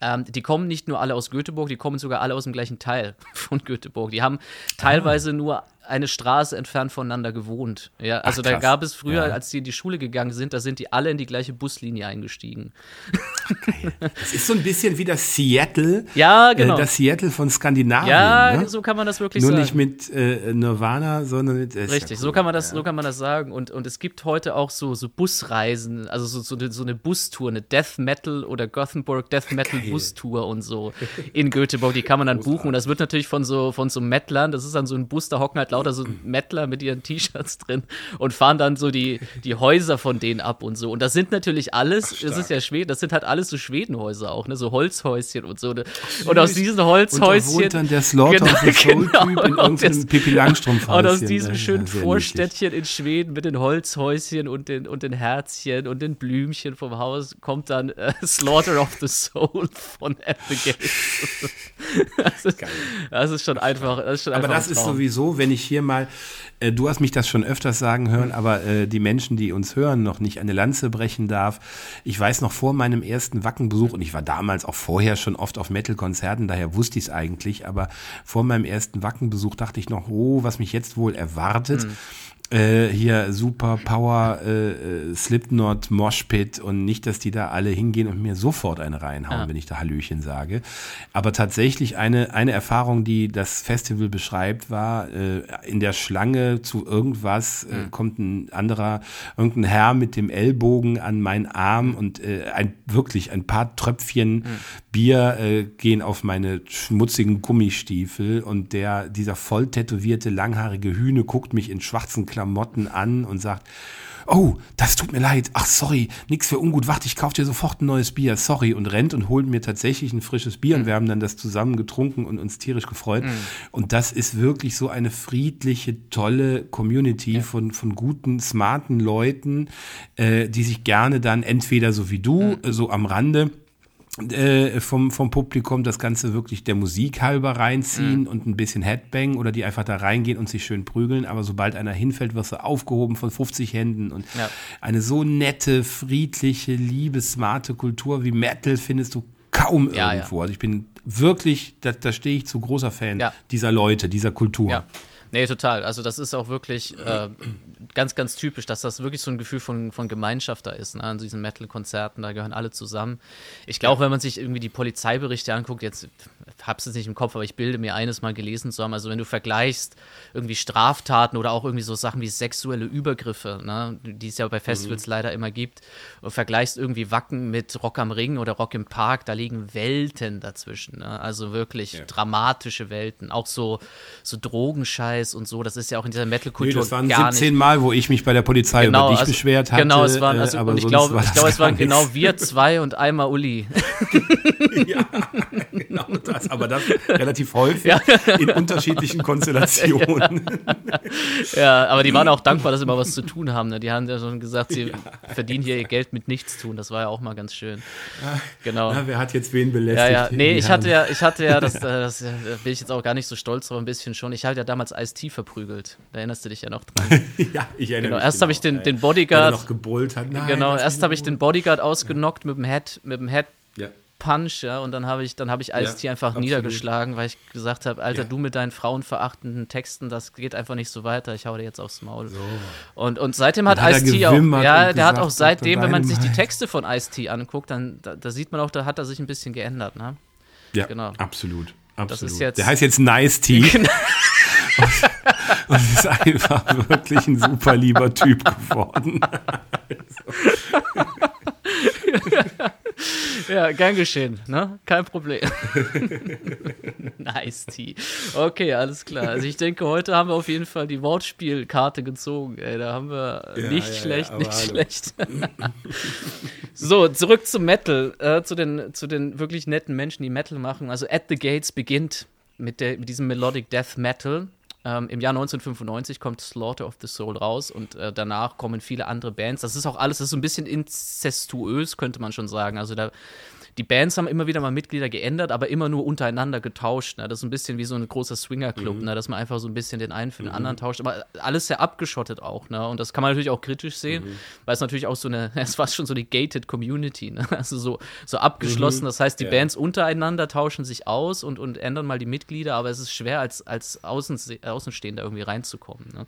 Ähm, die kommen nicht nur alle aus Göteborg, die kommen sogar alle aus dem gleichen Teil von Göteborg. Die haben teilweise ah. nur eine Straße entfernt voneinander gewohnt. Ja, also Ach, da gab es früher, ja. als die in die Schule gegangen sind, da sind die alle in die gleiche Buslinie eingestiegen. Geil. Das ist so ein bisschen wie das Seattle. Ja, genau. Äh, das Seattle von Skandinavien. Ja, ne? so kann man das wirklich Nur sagen. Nur nicht mit äh, Nirvana, sondern mit. Äh, Richtig, ja cool. so kann man das, ja. so kann man das sagen. Und, und es gibt heute auch so, so Busreisen, also so, so, so eine Bustour, eine Death Metal oder Gothenburg Death Metal Geil. Bustour und so in Göteborg. Die kann man dann buchen. Und das wird natürlich von so von so Metlern, das ist dann so ein Bus, da hocken halt lauter so Mettler mit ihren T-Shirts drin und fahren dann so die, die Häuser von denen ab und so. Und das sind natürlich alles, Ach, das ist ja Schweden, das sind halt alles so Schwedenhäuser auch, ne? So Holzhäuschen und so. Ne? Ach, und aus diesen Holzhäuschen. Und da wohnt dann der Slaughter genau, the genau, in irgendeinem Pippi Langstrumpf Und aus diesem schönen Vorstädtchen in Schweden mit den Holzhäuschen und den, und den Herzchen und den Blümchen vom Haus kommt dann äh, Slaughter of the Soul von Abigail. das, ist, das ist schon einfach. Das ist schon Aber einfach das ist sowieso, wenn ich hier mal äh, du hast mich das schon öfters sagen hören, aber äh, die Menschen, die uns hören, noch nicht eine Lanze brechen darf. Ich weiß noch vor meinem ersten Wackenbesuch, und ich war damals auch vorher schon oft auf Metal-Konzerten, daher wusste ich es eigentlich, aber vor meinem ersten Wackenbesuch dachte ich noch, oh, was mich jetzt wohl erwartet. Mhm äh, hier Super Power äh, äh, Slipknot Moshpit und nicht, dass die da alle hingehen und mir sofort eine reinhauen, ja. wenn ich da Hallöchen sage. Aber tatsächlich eine, eine Erfahrung, die das Festival beschreibt, war, äh, in der Schlange zu irgendwas äh, mhm. kommt ein anderer, irgendein Herr mit dem Ellbogen an meinen Arm und äh, ein wirklich ein paar Tröpfchen mhm. Bier gehen auf meine schmutzigen Gummistiefel und der, dieser voll tätowierte, langhaarige Hühne guckt mich in schwarzen Klamotten an und sagt, oh, das tut mir leid, ach sorry, nix für ungut, warte, ich kauf dir sofort ein neues Bier, sorry, und rennt und holt mir tatsächlich ein frisches Bier mhm. und wir haben dann das zusammen getrunken und uns tierisch gefreut. Mhm. Und das ist wirklich so eine friedliche, tolle Community ja. von, von guten, smarten Leuten, äh, die sich gerne dann entweder so wie du, mhm. so am Rande, äh, vom, vom Publikum das Ganze wirklich der Musik halber reinziehen mhm. und ein bisschen Headbang oder die einfach da reingehen und sich schön prügeln. Aber sobald einer hinfällt, wirst du aufgehoben von 50 Händen. Und ja. eine so nette, friedliche, liebe, smarte Kultur wie Metal findest du kaum ja, irgendwo. Ja. Also ich bin wirklich, da, da stehe ich zu großer Fan dieser Leute, dieser Kultur. Nee, total. Also das ist auch wirklich äh, ganz, ganz typisch, dass das wirklich so ein Gefühl von, von Gemeinschaft da ist. Ne? An diesen Metal-Konzerten, da gehören alle zusammen. Ich glaube, wenn man sich irgendwie die Polizeiberichte anguckt, jetzt hab's es nicht im Kopf, aber ich bilde mir eines mal gelesen zu haben. Also wenn du vergleichst irgendwie Straftaten oder auch irgendwie so Sachen wie sexuelle Übergriffe, ne? die es ja bei Festivals mhm. leider immer gibt, und vergleichst irgendwie Wacken mit Rock am Ring oder Rock im Park, da liegen Welten dazwischen. Ne? Also wirklich ja. dramatische Welten. Auch so, so Drogenscheiß und so, das ist ja auch in dieser Metal-Kultur. Nee, das waren 17 Mal, wo ich mich bei der Polizei genau, über dich also, beschwert hatte. Genau, es waren, also, äh, und ich glaube, ich glaube, es waren genau wir zwei und einmal Uli. ja, genau das, aber das relativ häufig ja. in unterschiedlichen Konstellationen. ja, aber die waren auch dankbar, dass sie mal was zu tun haben. Ne? Die haben ja schon gesagt, sie ja. verdienen hier ihr Geld mit nichts tun. Das war ja auch mal ganz schön. Genau. Na, wer hat jetzt wen belästigt? Ja, ja. Nee, ich hatte ja, ich hatte ja, das, das, das bin ich jetzt auch gar nicht so stolz drauf, ein bisschen schon. Ich hatte ja damals Ice-T verprügelt. Da erinnerst du dich ja noch dran. ja, ich erinnere genau. mich. Erst habe ich den, den Bodyguard. noch gebrüllt hat. Nein, genau, erst habe ich den Bodyguard ausgenockt mit dem Head, mit dem Head ja. Punch, ja, und dann habe ich, dann habe ich Ice-T ja, einfach absolut. niedergeschlagen, weil ich gesagt habe, Alter, ja. du mit deinen frauenverachtenden Texten, das geht einfach nicht so weiter, ich hau dir jetzt aufs Maul. So. Und, und seitdem hat, hat Ice-T auch, ja, der hat auch seitdem, wenn man sich die Texte von Ice-T anguckt, dann, da, da, sieht man auch, da hat er sich ein bisschen geändert, ne? Ja, genau. absolut. Absolut. Jetzt, der heißt jetzt Nice Tea. Und ist einfach wirklich ein super lieber Typ geworden. ja, gern geschehen, ne? Kein Problem. nice Tea. Okay, alles klar. Also ich denke, heute haben wir auf jeden Fall die Wortspielkarte gezogen. Ey, da haben wir ja, nicht ja, schlecht, ja, nicht hallo. schlecht. so, zurück zum Metal, äh, zu, den, zu den wirklich netten Menschen, die Metal machen. Also At the Gates beginnt mit, der, mit diesem Melodic Death Metal. Ähm, Im Jahr 1995 kommt Slaughter of the Soul raus und äh, danach kommen viele andere Bands. Das ist auch alles, das ist so ein bisschen incestuös, könnte man schon sagen. Also da die Bands haben immer wieder mal Mitglieder geändert, aber immer nur untereinander getauscht. Ne? Das ist ein bisschen wie so ein großer Swingerclub, mhm. ne? dass man einfach so ein bisschen den einen für den mhm. anderen tauscht. Aber alles sehr abgeschottet auch. Ne? Und das kann man natürlich auch kritisch sehen, mhm. weil es natürlich auch so eine, es war schon so eine gated Community. Ne? Also so, so abgeschlossen. Mhm. Das heißt, die ja. Bands untereinander tauschen sich aus und, und ändern mal die Mitglieder, aber es ist schwer, als, als Außense Außenstehender irgendwie reinzukommen. Ne?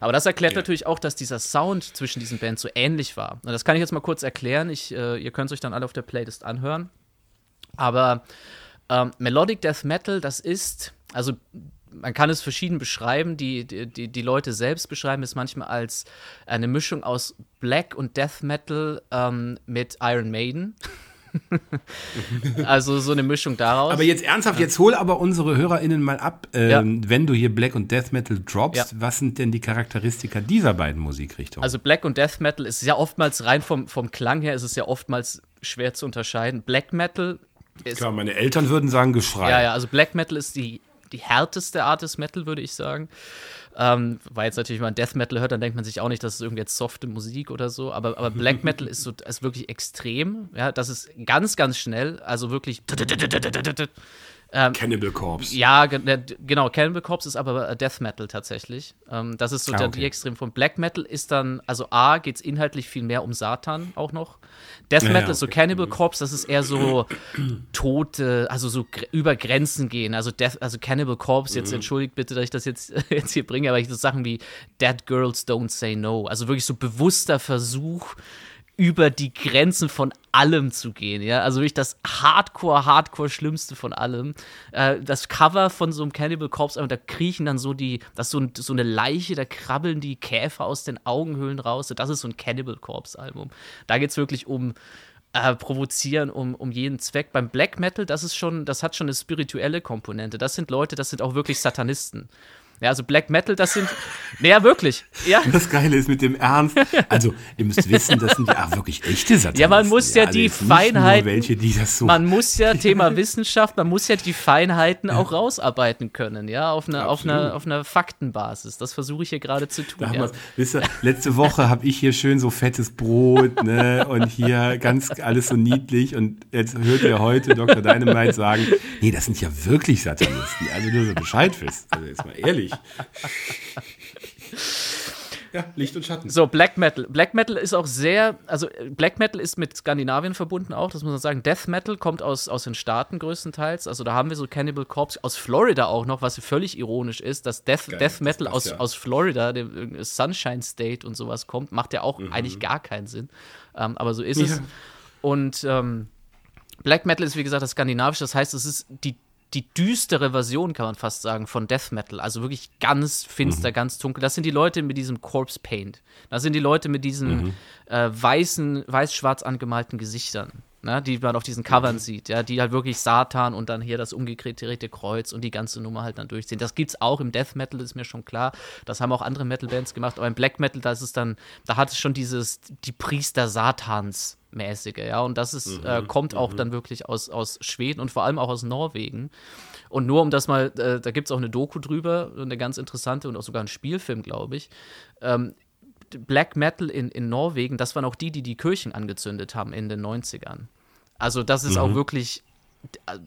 Aber das erklärt ja. natürlich auch, dass dieser Sound zwischen diesen Bands so ähnlich war. Und das kann ich jetzt mal kurz erklären. Ich, äh, ihr könnt es euch dann alle auf der Playlist anhören. Aber ähm, Melodic Death Metal, das ist, also man kann es verschieden beschreiben. Die, die, die Leute selbst beschreiben es manchmal als eine Mischung aus Black und Death Metal ähm, mit Iron Maiden. also so eine Mischung daraus. Aber jetzt ernsthaft, jetzt hol aber unsere HörerInnen mal ab, ähm, ja. wenn du hier Black und Death Metal droppst, ja. was sind denn die Charakteristika dieser beiden Musikrichtungen? Also Black und Death Metal ist ja oftmals rein vom, vom Klang her, ist es ja oftmals schwer zu unterscheiden. Black Metal ist. Klar, meine Eltern würden sagen Geschrei. Ja, ja, also Black Metal ist die, die härteste Art des Metal, würde ich sagen. Ähm, weil jetzt natürlich, wenn man Death Metal hört, dann denkt man sich auch nicht, dass es irgendwie jetzt softe Musik oder so. Aber, aber Black Metal ist so ist wirklich extrem. Ja, das ist ganz, ganz schnell. Also wirklich. Ähm, Cannibal Corpse. Ja, genau. Cannibal Corpse ist aber Death Metal tatsächlich. Ähm, das ist so ah, okay. die Extrem von Black Metal ist dann, also A, geht es inhaltlich viel mehr um Satan auch noch. Death Metal ja, ist so Cannibal Corpse, das ist eher so Tote, also so über Grenzen gehen. Also, Death, also Cannibal Corpse, jetzt mhm. entschuldigt bitte, dass ich das jetzt, jetzt hier bringe, aber ich so Sachen wie Dead Girls Don't Say No. Also wirklich so bewusster Versuch, über die Grenzen von allem zu gehen, ja. Also wirklich das Hardcore, Hardcore Schlimmste von allem. Äh, das Cover von so einem Cannibal Corpse, da kriechen dann so die, das ist so, so eine Leiche, da krabbeln die Käfer aus den Augenhöhlen raus. Das ist so ein Cannibal Corpse Album. Da geht es wirklich um äh, provozieren um, um jeden Zweck. Beim Black Metal, das ist schon, das hat schon eine spirituelle Komponente. Das sind Leute, das sind auch wirklich Satanisten. Ja, also Black Metal, das sind. Naja, wirklich. Ja. Das Geile ist mit dem Ernst. Also, ihr müsst wissen, das sind ja wirklich echte Satanisten. Ja, man muss ja, ja die Feinheiten. welche, die das so. Man muss ja, Thema Wissenschaft, man muss ja die Feinheiten ja. auch rausarbeiten können, ja, auf einer auf eine, auf eine Faktenbasis. Das versuche ich hier gerade zu tun. Ja. Wisst ihr, letzte Woche habe ich hier schön so fettes Brot, ne, und hier ganz alles so niedlich. Und jetzt hört ihr heute Dr. Dynamite sagen: Nee, das sind ja wirklich Satanisten. Also, nur so Bescheid wisst. Also, jetzt mal ehrlich natürlich. ja, Licht und Schatten. So, Black Metal. Black Metal ist auch sehr, also Black Metal ist mit Skandinavien verbunden auch, das muss man sagen. Death Metal kommt aus, aus den Staaten größtenteils. Also da haben wir so Cannibal Corpse aus Florida auch noch, was völlig ironisch ist, dass Death, Geil, Death Metal aus, ja. aus Florida, dem Sunshine State und sowas kommt, macht ja auch mhm. eigentlich gar keinen Sinn. Ähm, aber so ist ja. es. Und ähm, Black Metal ist, wie gesagt, das skandinavische, das heißt, es ist die die düstere Version, kann man fast sagen, von Death Metal. Also wirklich ganz finster, mhm. ganz dunkel. Das sind die Leute mit diesem Corpse Paint. Das sind die Leute mit diesen mhm. äh, weißen, weiß-schwarz angemalten Gesichtern, ne, die man auf diesen Covern mhm. sieht. Ja, die halt wirklich Satan und dann hier das umgedrehte Kreuz und die ganze Nummer halt dann durchziehen. Das gibt's auch im Death Metal, ist mir schon klar. Das haben auch andere Metal-Bands gemacht. Aber im Black Metal, da ist es dann, da hat es schon dieses, die Priester Satans mäßige, ja. Und das ist, äh, mhm, äh, kommt auch mhm. dann wirklich aus, aus Schweden und vor allem auch aus Norwegen. Und nur um das mal, äh, da gibt es auch eine Doku drüber, eine ganz interessante und auch sogar einen Spielfilm, glaube ich. Ähm, Black Metal in, in Norwegen, das waren auch die, die die Kirchen angezündet haben in den 90ern. Also das ist mhm. auch wirklich äh,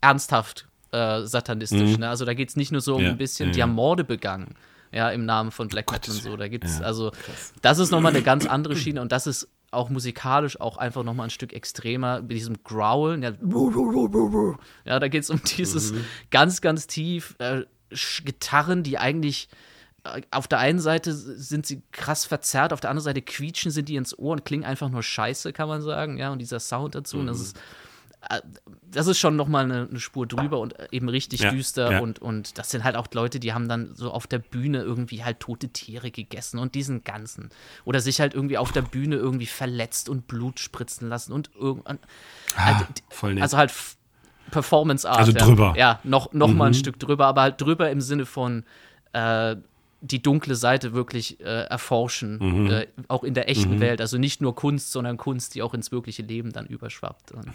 ernsthaft äh, satanistisch. Mhm. Ne? Also da geht es nicht nur so um ja, ein bisschen, ja, die haben Morde begangen. Ja, im Namen von Black Metal und so. Da gibt es, also, das ist nochmal eine ganz andere Schiene und das ist auch musikalisch auch einfach noch mal ein Stück extremer mit diesem Growlen. Ja, ja da geht es um dieses mhm. ganz, ganz tief äh, Gitarren, die eigentlich auf der einen Seite sind sie krass verzerrt, auf der anderen Seite quietschen sind die ins Ohr und klingen einfach nur scheiße, kann man sagen. Ja, und dieser Sound dazu. Mhm. Und das mhm. ist äh, das ist schon nochmal eine, eine Spur drüber und eben richtig Ja, düster. ja. Und, und das sind halt auch Leute, die haben dann so auf der Bühne irgendwie halt tote Tiere gegessen und diesen ganzen. Oder sich halt irgendwie auf der Bühne irgendwie verletzt und Blut spritzen lassen und irgendwann. Ah, also, also halt Performance Art. Also ja. drüber. Ja, noch, noch mal ein Stück drüber, aber halt drüber im Sinne von äh, die dunkle Seite wirklich äh, erforschen, äh, auch in der echten Welt. Also nicht nur Kunst, sondern Kunst, die auch ins wirkliche Leben dann überschwappt. Und,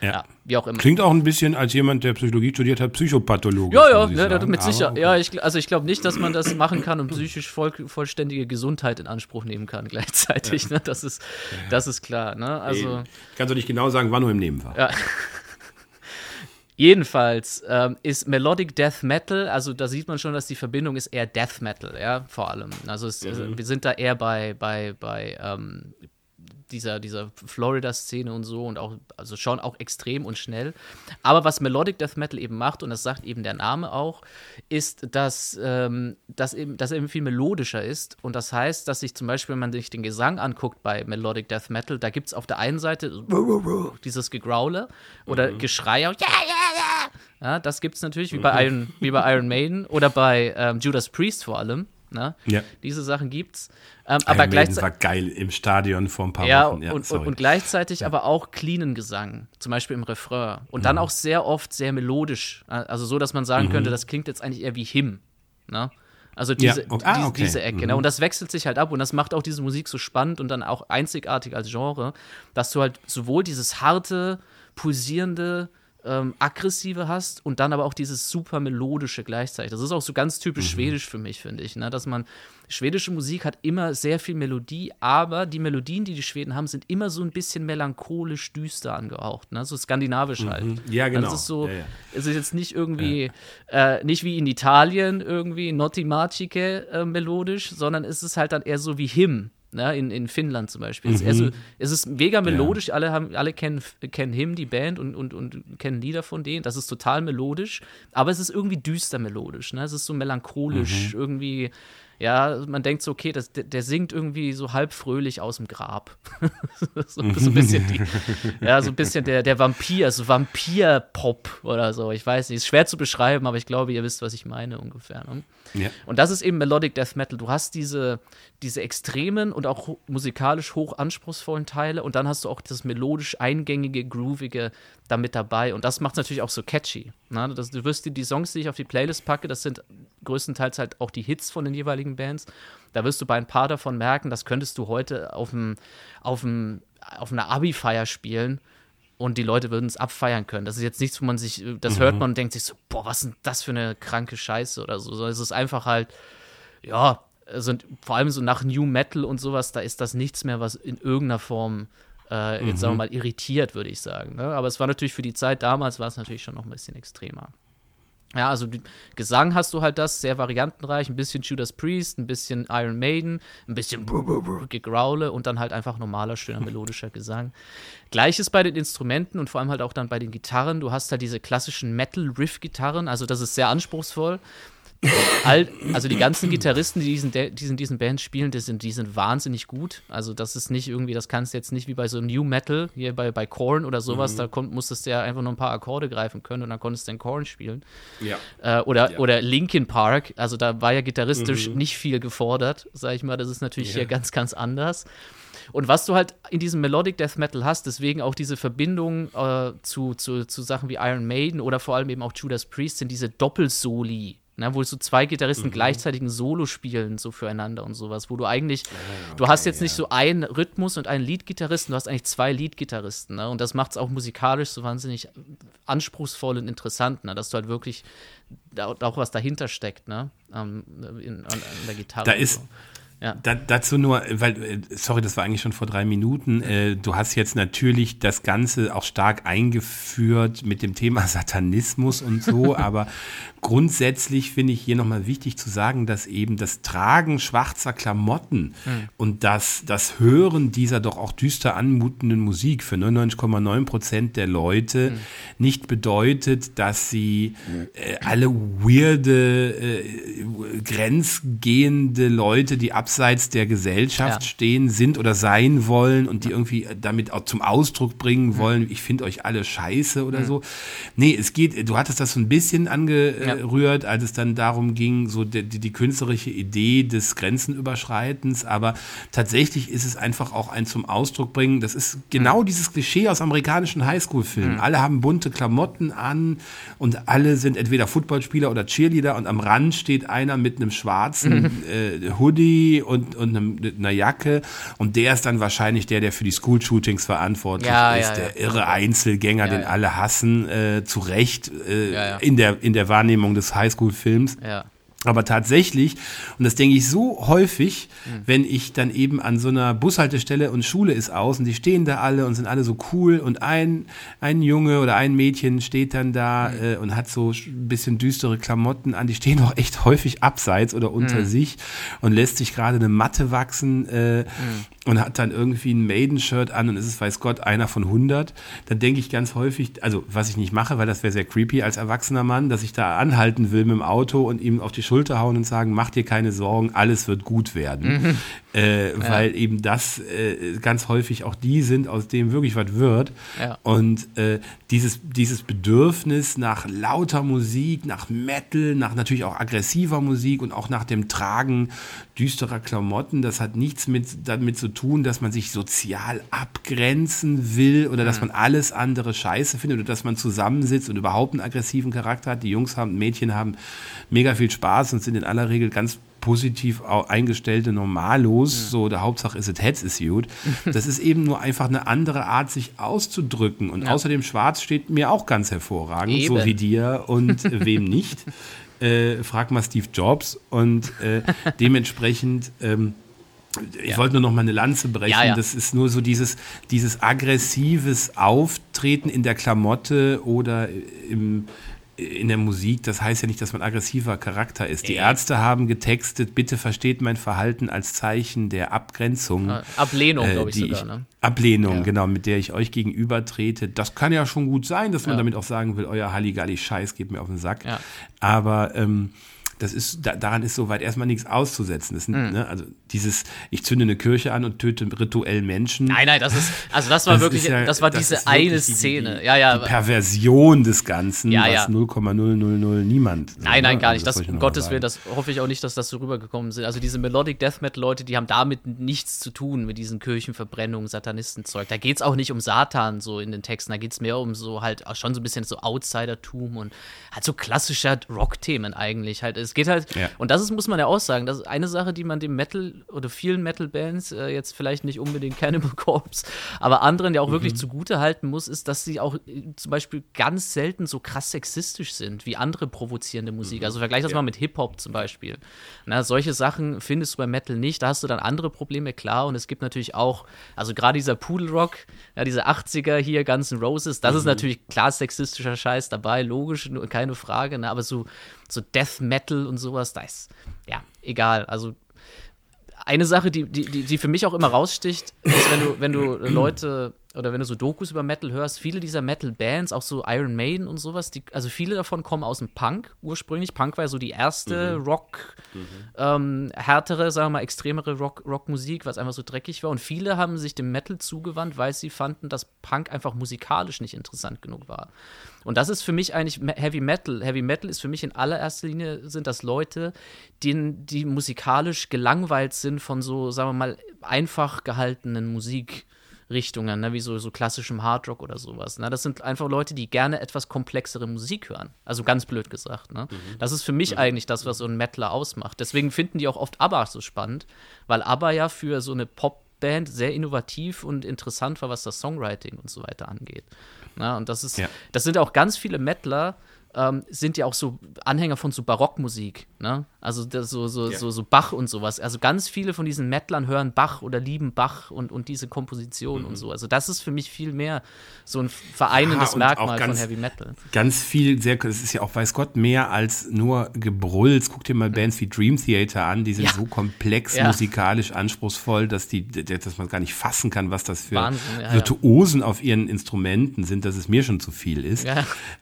Ja. ja. wie auch immer. Klingt auch ein bisschen als jemand, der Psychologie studiert hat, psychopathologisch. Ja, ja, ja, mit sicher. okay. Ja, ich, also ich glaube nicht, dass man das machen kann und psychisch voll, vollständige Gesundheit in Anspruch nehmen kann gleichzeitig. Ne? Das, ist, das ist klar. Ne? Also, Ich kann so nicht genau sagen, war nur im Nebenfall. Ja. Jedenfalls ähm, ist Melodic Death Metal, also da sieht man schon, dass die Verbindung ist eher Death Metal, ja, vor allem. Also es, also wir sind da eher bei, bei, bei ähm, dieser, dieser Florida-Szene und so und auch, also schon auch extrem und schnell. Aber was Melodic Death Metal eben macht, und das sagt eben der Name auch, ist, dass, ähm, dass, eben, dass er eben viel melodischer ist. Und das heißt, dass sich zum Beispiel, wenn man sich den Gesang anguckt bei Melodic Death Metal, da gibt es auf der einen Seite dieses Gegraule oder Geschrei, auch, ja, ja, ja. Ja, das gibt es natürlich, wie bei, Iron, wie bei Iron Maiden oder bei ähm, Judas Priest vor allem. Ne? Ja. Diese Sachen gibt's. Ähm, Iron aber Maiden gleichzeitig. war geil im Stadion vor ein paar Ja, Wochen. und, und, sorry. und gleichzeitig aber auch cleanen Gesang, zum Beispiel im Refrain. Und Mhm. dann auch sehr oft sehr melodisch. Also so, dass man sagen könnte, das klingt jetzt eigentlich eher wie Him. Ne? Also Ja, diese, okay. Ah, okay. diese Ecke. Ne? Und das wechselt sich halt ab und das macht auch diese Musik so spannend und dann auch einzigartig als Genre, dass du halt sowohl dieses harte, pulsierende, ähm, aggressive hast und dann aber auch dieses super melodische gleichzeitig. Das ist auch so ganz typisch Mhm. schwedisch für mich, finde ich, ne? dass man schwedische Musik hat immer sehr viel Melodie, aber die Melodien, die die Schweden haben, sind immer so ein bisschen melancholisch düster angehaucht, ne? so skandinavisch halt. Ja, Also genau. es ist so, Ja, ja. es ist jetzt nicht irgendwie, äh, nicht wie in Italien irgendwie Notti Magiche äh, melodisch, sondern es ist halt dann eher so wie Him. Ne, in, in Finnland zum Beispiel. Es, ist eher so, es ist mega melodisch, alle, haben, alle kennen, kennen Him, die Band, und, und, und kennen Lieder von denen. Das ist total melodisch, aber es ist irgendwie düster melodisch. Ne? Es ist so melancholisch, irgendwie, ja, man denkt so, okay, das, der, singt irgendwie so halb fröhlich aus dem Grab. so, so ein bisschen die, ja, so ein bisschen der, der Vampir, so Vampir-Pop oder so. Ich weiß nicht, ist schwer zu beschreiben, aber ich glaube, ihr wisst, was ich meine ungefähr. Ne? Ja. Und das ist eben Melodic Death Metal. Du hast diese, diese extremen und auch ho- musikalisch hoch anspruchsvollen Teile und dann hast du auch das melodisch eingängige, groovige da mit dabei. Und das macht es natürlich auch so catchy. Ne? Das, du wirst dir die Songs, die ich auf die Playlist packe, das sind größtenteils halt auch die Hits von den jeweiligen Bands. Da wirst du bei ein paar davon merken, das könntest du heute auf, dem, auf, dem, auf einer Abi-Feier spielen und die Leute würden es abfeiern können. Das ist jetzt nichts, wo man sich, das hört man und denkt sich so, boah, was ist denn das für eine kranke Scheiße oder so. Es ist einfach halt, ja, also vor allem so nach New Metal und sowas, da ist das nichts mehr, was in irgendeiner Form äh, jetzt sagen wir mal irritiert, würde ich sagen. Ne? Aber es war natürlich für die Zeit damals, war es natürlich schon noch ein bisschen extremer. Ja, also Gesang hast du halt das, sehr variantenreich, ein bisschen Judas Priest, ein bisschen Iron Maiden, ein bisschen Gegraule und dann halt einfach normaler, schöner, melodischer Gesang. Gleiches bei den Instrumenten und vor allem halt auch dann bei den Gitarren. Du hast halt diese klassischen Metal-Riff-Gitarren, also das ist sehr anspruchsvoll. All, also die ganzen Gitarristen, die diesen, die diesen, diesen Bands spielen, die sind, die sind wahnsinnig gut. Also das ist nicht irgendwie, das kannst du jetzt nicht wie bei so New Metal, hier bei, bei Korn oder sowas, da kon, musstest du ja einfach nur ein paar Akkorde greifen können und dann konntest du den Korn spielen. Ja. Äh, oder, oder Linkin Park, also da war ja gitarristisch nicht viel gefordert, sag ich mal. Das ist natürlich hier ganz, ganz anders. Und was du halt in diesem Melodic Death Metal hast, deswegen auch diese Verbindung äh, zu, zu, zu Sachen wie Iron Maiden oder vor allem eben auch Judas Priest, sind diese Doppelsoli. Ne, wo so zwei Gitarristen gleichzeitig ein Solo spielen, so füreinander und sowas, wo du eigentlich, du hast jetzt nicht so einen Rhythmus und einen Lead-Gitarristen, du hast eigentlich zwei Lead-Gitarristen, ne? Und das macht es auch musikalisch so wahnsinnig anspruchsvoll und interessant, ne? Dass du halt wirklich da, auch was dahinter steckt, ne? Ähm, in, an, an der Gitarre. Da ist- so. Ja. Da, dazu nur, weil, äh, sorry, das war eigentlich schon vor drei Minuten. Äh, du hast jetzt natürlich das Ganze auch stark eingeführt mit dem Thema Satanismus und so, aber grundsätzlich finde ich hier nochmal wichtig zu sagen, dass eben das Tragen schwarzer Klamotten und das, das Hören dieser doch auch düster anmutenden Musik für 99,9 Prozent der Leute nicht bedeutet, dass sie äh, alle weirde, äh, grenzgehende Leute, die absolut abseits der Gesellschaft ja. stehen, sind oder sein wollen und die irgendwie damit auch zum Ausdruck bringen wollen, ich finde euch alle scheiße oder mhm. so. Nee, es geht, du hattest das so ein bisschen angerührt, als es dann darum ging, so die, die, die künstlerische Idee des Grenzenüberschreitens, aber tatsächlich ist es einfach auch ein zum Ausdruck bringen, das ist genau mhm. dieses Klischee aus amerikanischen Highschool-Filmen. Mhm. Alle haben bunte Klamotten an und alle sind entweder Footballspieler oder Cheerleader und am Rand steht einer mit einem schwarzen mhm. äh, Hoodie und, und einer Jacke und der ist dann wahrscheinlich der, der für die School-Shootings verantwortlich ja, ist, ja, der ja. irre Einzelgänger, den alle hassen, äh, zu Recht äh, In, der, in der Wahrnehmung des Highschool-Films. Ja. Aber tatsächlich, und das denke ich so häufig, mhm. wenn ich dann eben an so einer Bushaltestelle und Schule ist aus und die stehen da alle und sind alle so cool und ein, ein Junge oder ein Mädchen steht dann da mhm. äh, und hat so ein bisschen düstere Klamotten an, die stehen auch echt häufig abseits oder unter mhm. sich und lässt sich gerade eine Matte wachsen äh, und hat dann irgendwie ein Maiden-Shirt an und ist es, weiß Gott, einer von 100, dann denke ich ganz häufig, also was ich nicht mache, weil das wäre sehr creepy als erwachsener Mann, dass ich da anhalten will mit dem Auto und ihm auf die Schulter hauen und sagen, mach dir keine Sorgen, alles wird gut werden. Mhm. Äh, ja. Weil eben das äh, ganz häufig auch die sind, aus dem wirklich was wird. Ja. Und äh, dieses, dieses Bedürfnis nach lauter Musik, nach Metal, nach natürlich auch aggressiver Musik und auch nach dem Tragen düsterer Klamotten, das hat nichts mit, damit zu tun, dass man sich sozial abgrenzen will oder mhm. dass man alles andere scheiße findet oder dass man zusammensitzt und überhaupt einen aggressiven Charakter hat. Die Jungs haben, Mädchen haben mega viel Spaß und sind in aller Regel ganz positiv eingestellte Normalos, ja. so der Hauptsache ist es Heads ist gut. Das ist eben nur einfach eine andere Art, sich auszudrücken. Und ja. außerdem Schwarz steht mir auch ganz hervorragend, eben. so wie dir und wem nicht. Äh, frag mal Steve Jobs und äh, dementsprechend ähm, ich ja. wollte nur noch mal eine Lanze brechen. Ja, ja. Das ist nur so dieses, dieses aggressives Auftreten in der Klamotte oder im, in der Musik, das heißt ja nicht, dass man aggressiver Charakter ist. Die Ärzte haben getextet, bitte versteht mein Verhalten als Zeichen der Abgrenzung. Ablehnung, äh, glaube ich sogar. Ich, ne? Ablehnung, ja. genau, mit der ich euch gegenüber trete. Das kann ja schon gut sein, dass man ja. damit auch sagen will, euer Halligalli-Scheiß geht mir auf den Sack. Ja. Aber ähm, das ist, da, daran ist soweit erstmal nichts auszusetzen. Das, mhm. ne, also dieses, ich zünde eine Kirche an und töte rituell Menschen. Nein, nein, das ist, also das war das wirklich, ja, das war das diese eine Szene. Die, ja, ja. Die Perversion des Ganzen, ja, ja. was 0,000 niemand. Nein, nein, gar nicht. Also das, um Gottes Willen, das hoffe ich auch nicht, dass das so rübergekommen sind. Also diese Melodic Death Metal Leute, die haben damit nichts zu tun mit diesen Kirchenverbrennungen, Satanistenzeug. Da geht es auch nicht um Satan so in den Texten, da geht es mehr um so halt auch schon so ein bisschen so Outsidertum und halt so klassischer Rock-Themen eigentlich. Halt, es geht halt, ja. und das ist, muss man ja auch sagen, das ist eine Sache, die man dem Metal oder vielen Metal-Bands, äh, jetzt vielleicht nicht unbedingt Cannibal Corpse, aber anderen ja auch mhm. wirklich zugute halten muss, ist, dass sie auch äh, zum Beispiel ganz selten so krass sexistisch sind wie andere provozierende Musik. Mhm. Also vergleich das ja. mal mit Hip-Hop zum Beispiel. Na, solche Sachen findest du bei Metal nicht. Da hast du dann andere Probleme, klar. Und es gibt natürlich auch, also gerade dieser Pudelrock, ja, diese 80er hier, ganzen Roses, das mhm. ist natürlich klar sexistischer Scheiß dabei, logisch, keine Frage. Ne? Aber so, so Death Metal und sowas, da ist, ja, egal. Also eine Sache, die, die, die für mich auch immer raussticht, ist, wenn du, wenn du Leute oder wenn du so Dokus über Metal hörst, viele dieser Metal-Bands, auch so Iron Maiden und sowas, die, also viele davon kommen aus dem Punk ursprünglich. Punk war ja so die erste mhm. Rock, mhm. Ähm, härtere, sagen wir mal, extremere Rock, Rockmusik, was einfach so dreckig war. Und viele haben sich dem Metal zugewandt, weil sie fanden, dass Punk einfach musikalisch nicht interessant genug war. Und das ist für mich eigentlich Heavy Metal. Heavy Metal ist für mich in allererster Linie sind das Leute, die, die musikalisch gelangweilt sind von so, sagen wir mal, einfach gehaltenen Musik. Richtungen, ne, wie so, so klassischem Hardrock oder sowas. Ne? Das sind einfach Leute, die gerne etwas komplexere Musik hören. Also ganz blöd gesagt. Ne? Mhm. Das ist für mich mhm. eigentlich das, was so ein Metaler ausmacht. Deswegen finden die auch oft ABBA so spannend, weil ABBA ja für so eine Popband sehr innovativ und interessant war, was das Songwriting und so weiter angeht. Na, und das ist, ja. das sind auch ganz viele Metaler, ähm, sind ja auch so Anhänger von so Barockmusik, ne? Also so, so, ja. so, so Bach und sowas. Also ganz viele von diesen Metlern hören Bach oder lieben Bach und, und diese Komposition mhm. und so. Also das ist für mich viel mehr so ein vereinendes ja, Merkmal ganz, von Heavy Metal. Ganz viel, sehr, es ist ja auch, weiß Gott, mehr als nur Gebrülls. Guck dir mal mhm. Bands wie Dream Theater an, die sind ja. so komplex, musikalisch anspruchsvoll, dass, die, dass man gar nicht fassen kann, was das für Wahnsinn, Virtuosen auf ihren Instrumenten sind, dass es mir schon zu viel ist.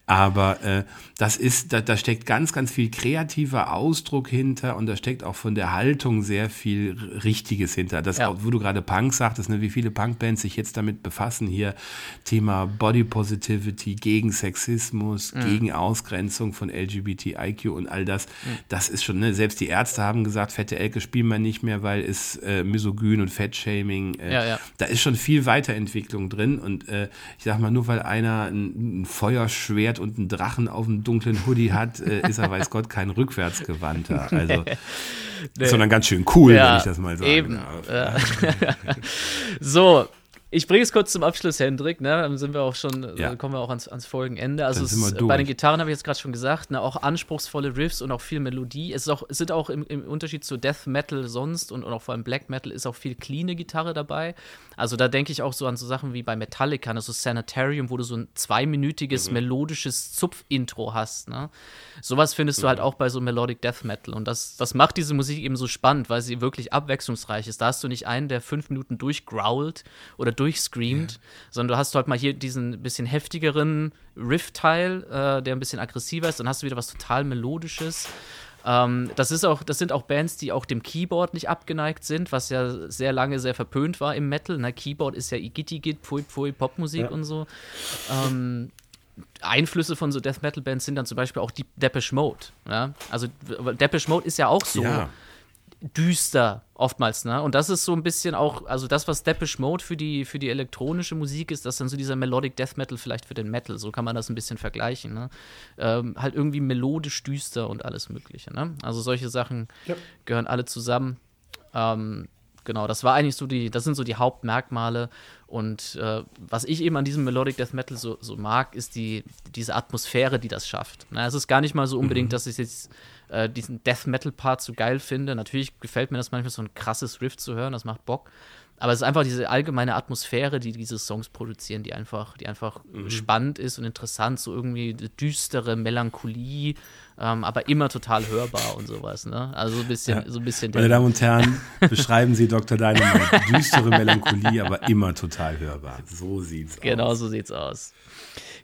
Aber äh, das ist, da, da steckt ganz, ganz viel kreativer Ausdruck Ausdruck hinter und da steckt auch von der Haltung sehr viel Richtiges hinter. Das, ja. wo du gerade Punk sagtest, ne, wie viele Punkbands sich jetzt damit befassen, hier Thema Body Positivity, gegen Sexismus, mhm. gegen Ausgrenzung von LGBTIQ und all das. Mhm. Das ist schon, ne, selbst die Ärzte haben gesagt, fette Elke spielen wir nicht mehr, weil es äh, misogyn und Fettshaming, äh, ja, ja. da ist schon viel Weiterentwicklung drin und äh, ich sag mal, nur weil einer ein, ein Feuerschwert und einen Drachen auf dem dunklen Hoodie hat, äh, ist er, weiß Gott, kein Rückwärtsgewandter. Also, nee. sondern ganz schön cool, ja, wenn ich das mal sage. Eben. Ja. so, ich bringe es kurz zum Abschluss, Hendrik. Ne? Dann sind wir auch schon, äh, ja. kommen wir auch ans, ans Folgenende. Also es, bei den Gitarren habe ich jetzt gerade schon gesagt, ne? auch anspruchsvolle Riffs und auch viel Melodie. Es, ist auch, es sind auch im, im, Unterschied zu Death Metal sonst und, und auch vor allem Black Metal ist auch viel cleane Gitarre dabei. Also da denke ich auch so an so Sachen wie bei Metallica, also Sanitarium, wo du so ein zweiminütiges mhm. melodisches Zupf-Intro hast. Ne? Sowas findest mhm. du halt auch bei so Melodic Death Metal. Und das, das macht diese Musik eben so spannend, weil sie wirklich abwechslungsreich ist. Da hast du nicht einen, der fünf Minuten durchgrowlt oder durchscreamt, ja. sondern du hast halt mal hier diesen bisschen heftigeren Riff-Teil, äh, der ein bisschen aggressiver ist. Dann hast du wieder was total Melodisches. Ähm, das, ist auch, das sind auch Bands, die auch dem Keyboard nicht abgeneigt sind, was ja sehr lange sehr verpönt war im Metal. Na, ne? Keyboard ist ja Igitty-Git, Pfui Pfui, Popmusik ja. und so. Ähm, Einflüsse von so Death Metal Bands sind dann zum Beispiel auch die Depeche Mode. Ja? Also Depeche Mode ist ja auch so. Ja düster oftmals, ne? Und das ist so ein bisschen auch, also das, was Depeche Mode für die, für die elektronische Musik ist, das ist dann so dieser Melodic Death Metal vielleicht für den Metal, so kann man das ein bisschen vergleichen, ne? Ähm, halt irgendwie melodisch düster und alles mögliche, ne? Also solche Sachen ja. gehören alle zusammen. Ähm, genau, das war eigentlich so die, das sind so die Hauptmerkmale. Und äh, was ich eben an diesem Melodic Death Metal so, so mag, ist die, diese Atmosphäre, die das schafft. Na, es ist gar nicht mal so unbedingt, mhm. dass ich jetzt äh, diesen Death Metal Part so geil finde. Natürlich gefällt mir das manchmal so ein krasses Riff zu hören, das macht Bock. Aber es ist einfach diese allgemeine Atmosphäre, die diese Songs produzieren, die einfach, die einfach mhm. spannend ist und interessant, so irgendwie düstere Melancholie, ähm, aber immer total hörbar und sowas. Ne? Also so ein bisschen, ja. so ein bisschen. Meine Damen und Herren, beschreiben Sie Dr. Dynamite. Düstere Melancholie, aber immer total hörbar. So sieht's genau aus. Genau so sieht's aus.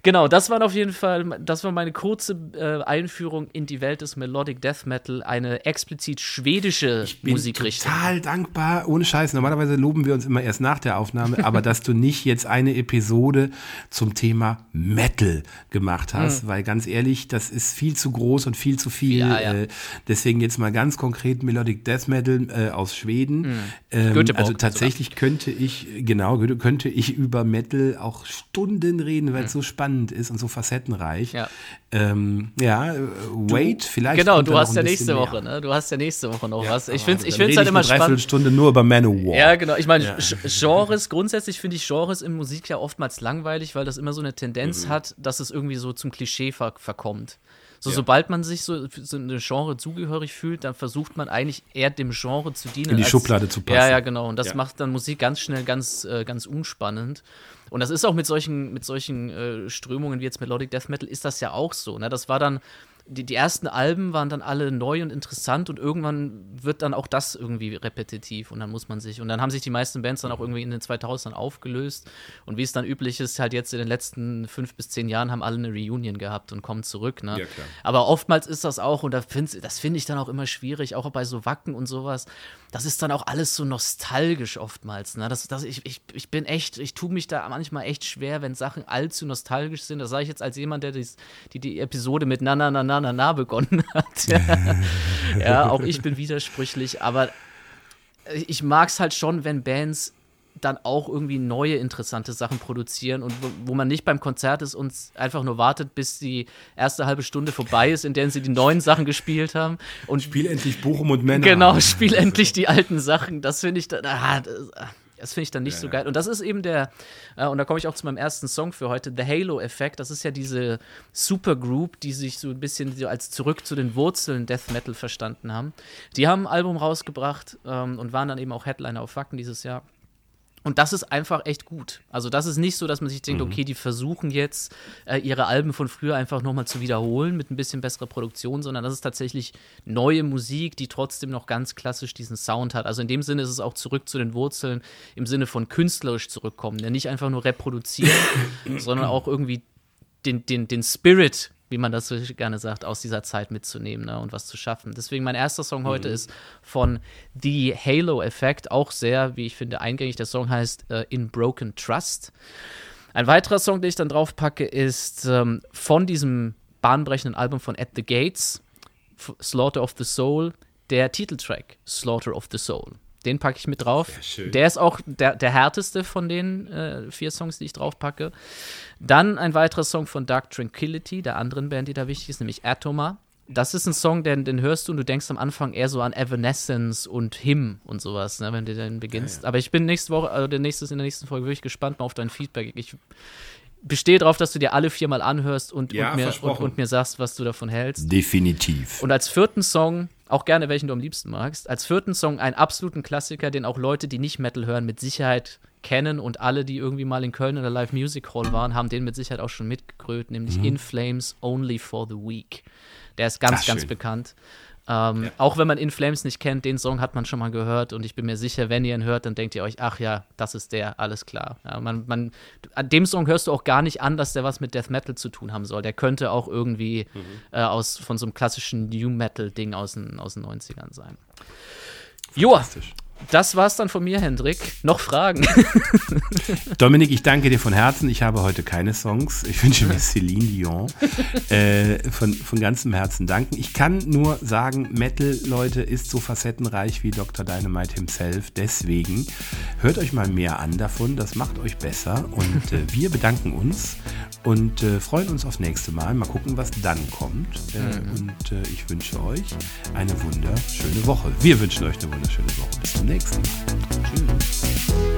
Genau, das war auf jeden Fall, das war meine kurze äh, Einführung in die Welt des Melodic Death Metal, eine explizit schwedische ich bin Musikrichtung. Total dankbar, ohne Scheiß. Normalerweise loben wir uns immer erst nach der Aufnahme, aber dass du nicht jetzt eine Episode zum Thema Metal gemacht hast, hm. weil ganz ehrlich, das ist viel zu groß und viel zu viel. Ja, ja. Äh, deswegen jetzt mal ganz konkret Melodic Death Metal äh, aus Schweden. Hm. Ähm, also tatsächlich sogar. könnte ich, genau, könnte ich über Metal auch Stunden reden, weil es hm. so spannend spannend ist und so facettenreich. Ja, ähm, ja äh, Wait, vielleicht. Genau, du hast ja nächste Woche, ne? Du hast ja nächste Woche noch ja, was. Ich finde es halt immer spannend. Stunde nur über Manowar. Ja, genau. Ich meine, ja. Genres, grundsätzlich finde ich Genres in Musik ja oftmals langweilig, weil das immer so eine Tendenz mhm. hat, dass es irgendwie so zum Klischee ver verkommt. So, ja. sobald man sich so, so eine Genre zugehörig fühlt, dann versucht man eigentlich eher dem Genre zu dienen. In die als, Schublade zu passen. Ja, ja, genau. Und das ja. macht dann Musik ganz schnell ganz, äh, ganz unspannend. Und das ist auch mit solchen, mit solchen äh, Strömungen wie jetzt Melodic Death Metal, ist das ja auch so. Ne? Das war dann die, die ersten Alben waren dann alle neu und interessant und irgendwann wird dann auch das irgendwie repetitiv und dann muss man sich, und dann haben sich die meisten Bands dann auch irgendwie in den 2000ern aufgelöst und wie es dann üblich ist, halt jetzt in den letzten fünf bis zehn Jahren haben alle eine Reunion gehabt und kommen zurück, ne? Ja, Aber oftmals ist das auch, und das finde ich dann auch immer schwierig, auch bei so Wacken und sowas, das ist dann auch alles so nostalgisch oftmals, ne? Das, das, ich, ich, ich bin echt, ich tue mich da manchmal echt schwer, wenn Sachen allzu nostalgisch sind, das sage ich jetzt als jemand, der dies, die, die Episode mit na na na na na, na, na begonnen hat. ja, auch ich bin widersprüchlich, aber ich mag es halt schon, wenn Bands dann auch irgendwie neue interessante Sachen produzieren und wo, wo, man nicht beim Konzert ist und einfach nur wartet, bis die erste halbe Stunde vorbei ist, in der sie die neuen Sachen gespielt haben. Und spiel endlich Bochum und Männer. Genau, spiel endlich die alten Sachen. Das finde ich dann. Ah, das, das finde ich dann nicht ja, so geil. Und das ist eben der, äh, und da komme ich auch zu meinem ersten Song für heute, The Halo-Effekt. Das ist ja diese Supergroup, die sich so ein bisschen so als zurück zu den Wurzeln Death Metal verstanden haben. Die haben ein Album rausgebracht ähm, und waren dann eben auch Headliner auf Wacken dieses Jahr. Und das ist einfach echt gut. Also das ist nicht so, dass man sich denkt, mhm. okay, die versuchen jetzt äh, ihre Alben von früher einfach nochmal zu wiederholen mit ein bisschen besserer Produktion, sondern das ist tatsächlich neue Musik, die trotzdem noch ganz klassisch diesen Sound hat. Also in dem Sinne ist es auch zurück zu den Wurzeln im Sinne von künstlerisch zurückkommen. Ja, nicht einfach nur reproduzieren, sondern auch irgendwie den, den, den Spirit wie man das so gerne sagt, aus dieser Zeit mitzunehmen ne, und was zu schaffen. Deswegen mein erster Song heute mhm. ist von The Halo Effect, auch sehr, wie ich finde, eingängig. Der Song heißt äh, In Broken Trust. Ein weiterer Song, den ich dann drauf packe, ist ähm, von diesem bahnbrechenden Album von At the Gates, Slaughter of the Soul, der Titeltrack Slaughter of the Soul. Den packe ich mit drauf. Der ist auch der, der härteste von den äh, vier Songs, die ich drauf packe. Dann ein weiterer Song von Dark Tranquility, der anderen Band, die da wichtig ist, nämlich Atoma. Das ist ein Song, den, den hörst du und du denkst am Anfang eher so an Evanescence und Him und sowas, ne, wenn du den beginnst. Ja, ja. Aber ich bin nächste Woche, also der nächste, in der nächsten Folge wirklich gespannt mal auf dein Feedback. Ich bestehe darauf, dass du dir alle viermal anhörst und, ja, und, mir, und, und, mir sagst, was du davon hältst. Definitiv. Und als vierten Song auch gerne welchen du am liebsten magst. Als vierten Song einen absoluten Klassiker, den auch Leute, die nicht Metal hören, mit Sicherheit kennen und alle, die irgendwie mal in Köln in der Live Music Hall waren, haben den mit Sicherheit auch schon mitgekrönt, nämlich mhm. In Flames Only for the Weak. Der ist ganz, Ach, ganz bekannt. Ähm, ja. Auch wenn man In Flames nicht kennt, den Song hat man schon mal gehört und ich bin mir sicher, wenn ihr ihn hört, dann denkt ihr euch, ach ja, das ist der, alles klar. Ja, man, man, an dem Song hörst du auch gar nicht an, dass der was mit Death Metal zu tun haben soll. Der könnte auch irgendwie mhm. äh, aus, von so einem klassischen New Metal-Ding aus den, aus den 90ern sein. Joa, das war's dann von mir, Hendrik. Noch Fragen? Dominik, ich danke dir von Herzen. Ich habe heute keine Songs. Ich wünsche mir Céline Dion. Äh, von, von ganzem Herzen danken. Ich kann nur sagen, Metal, Leute, ist so facettenreich wie Dr. Dynamite himself. Deswegen hört euch mal mehr an davon. Das macht euch besser. Und äh, wir bedanken uns und äh, freuen uns aufs nächste Mal. Mal gucken, was dann kommt. Äh, mhm. Und äh, ich wünsche euch eine wunderschöne Woche. Wir wünschen euch eine wunderschöne Woche. Bis zum nächsten Mal. nächsten. Tschüss.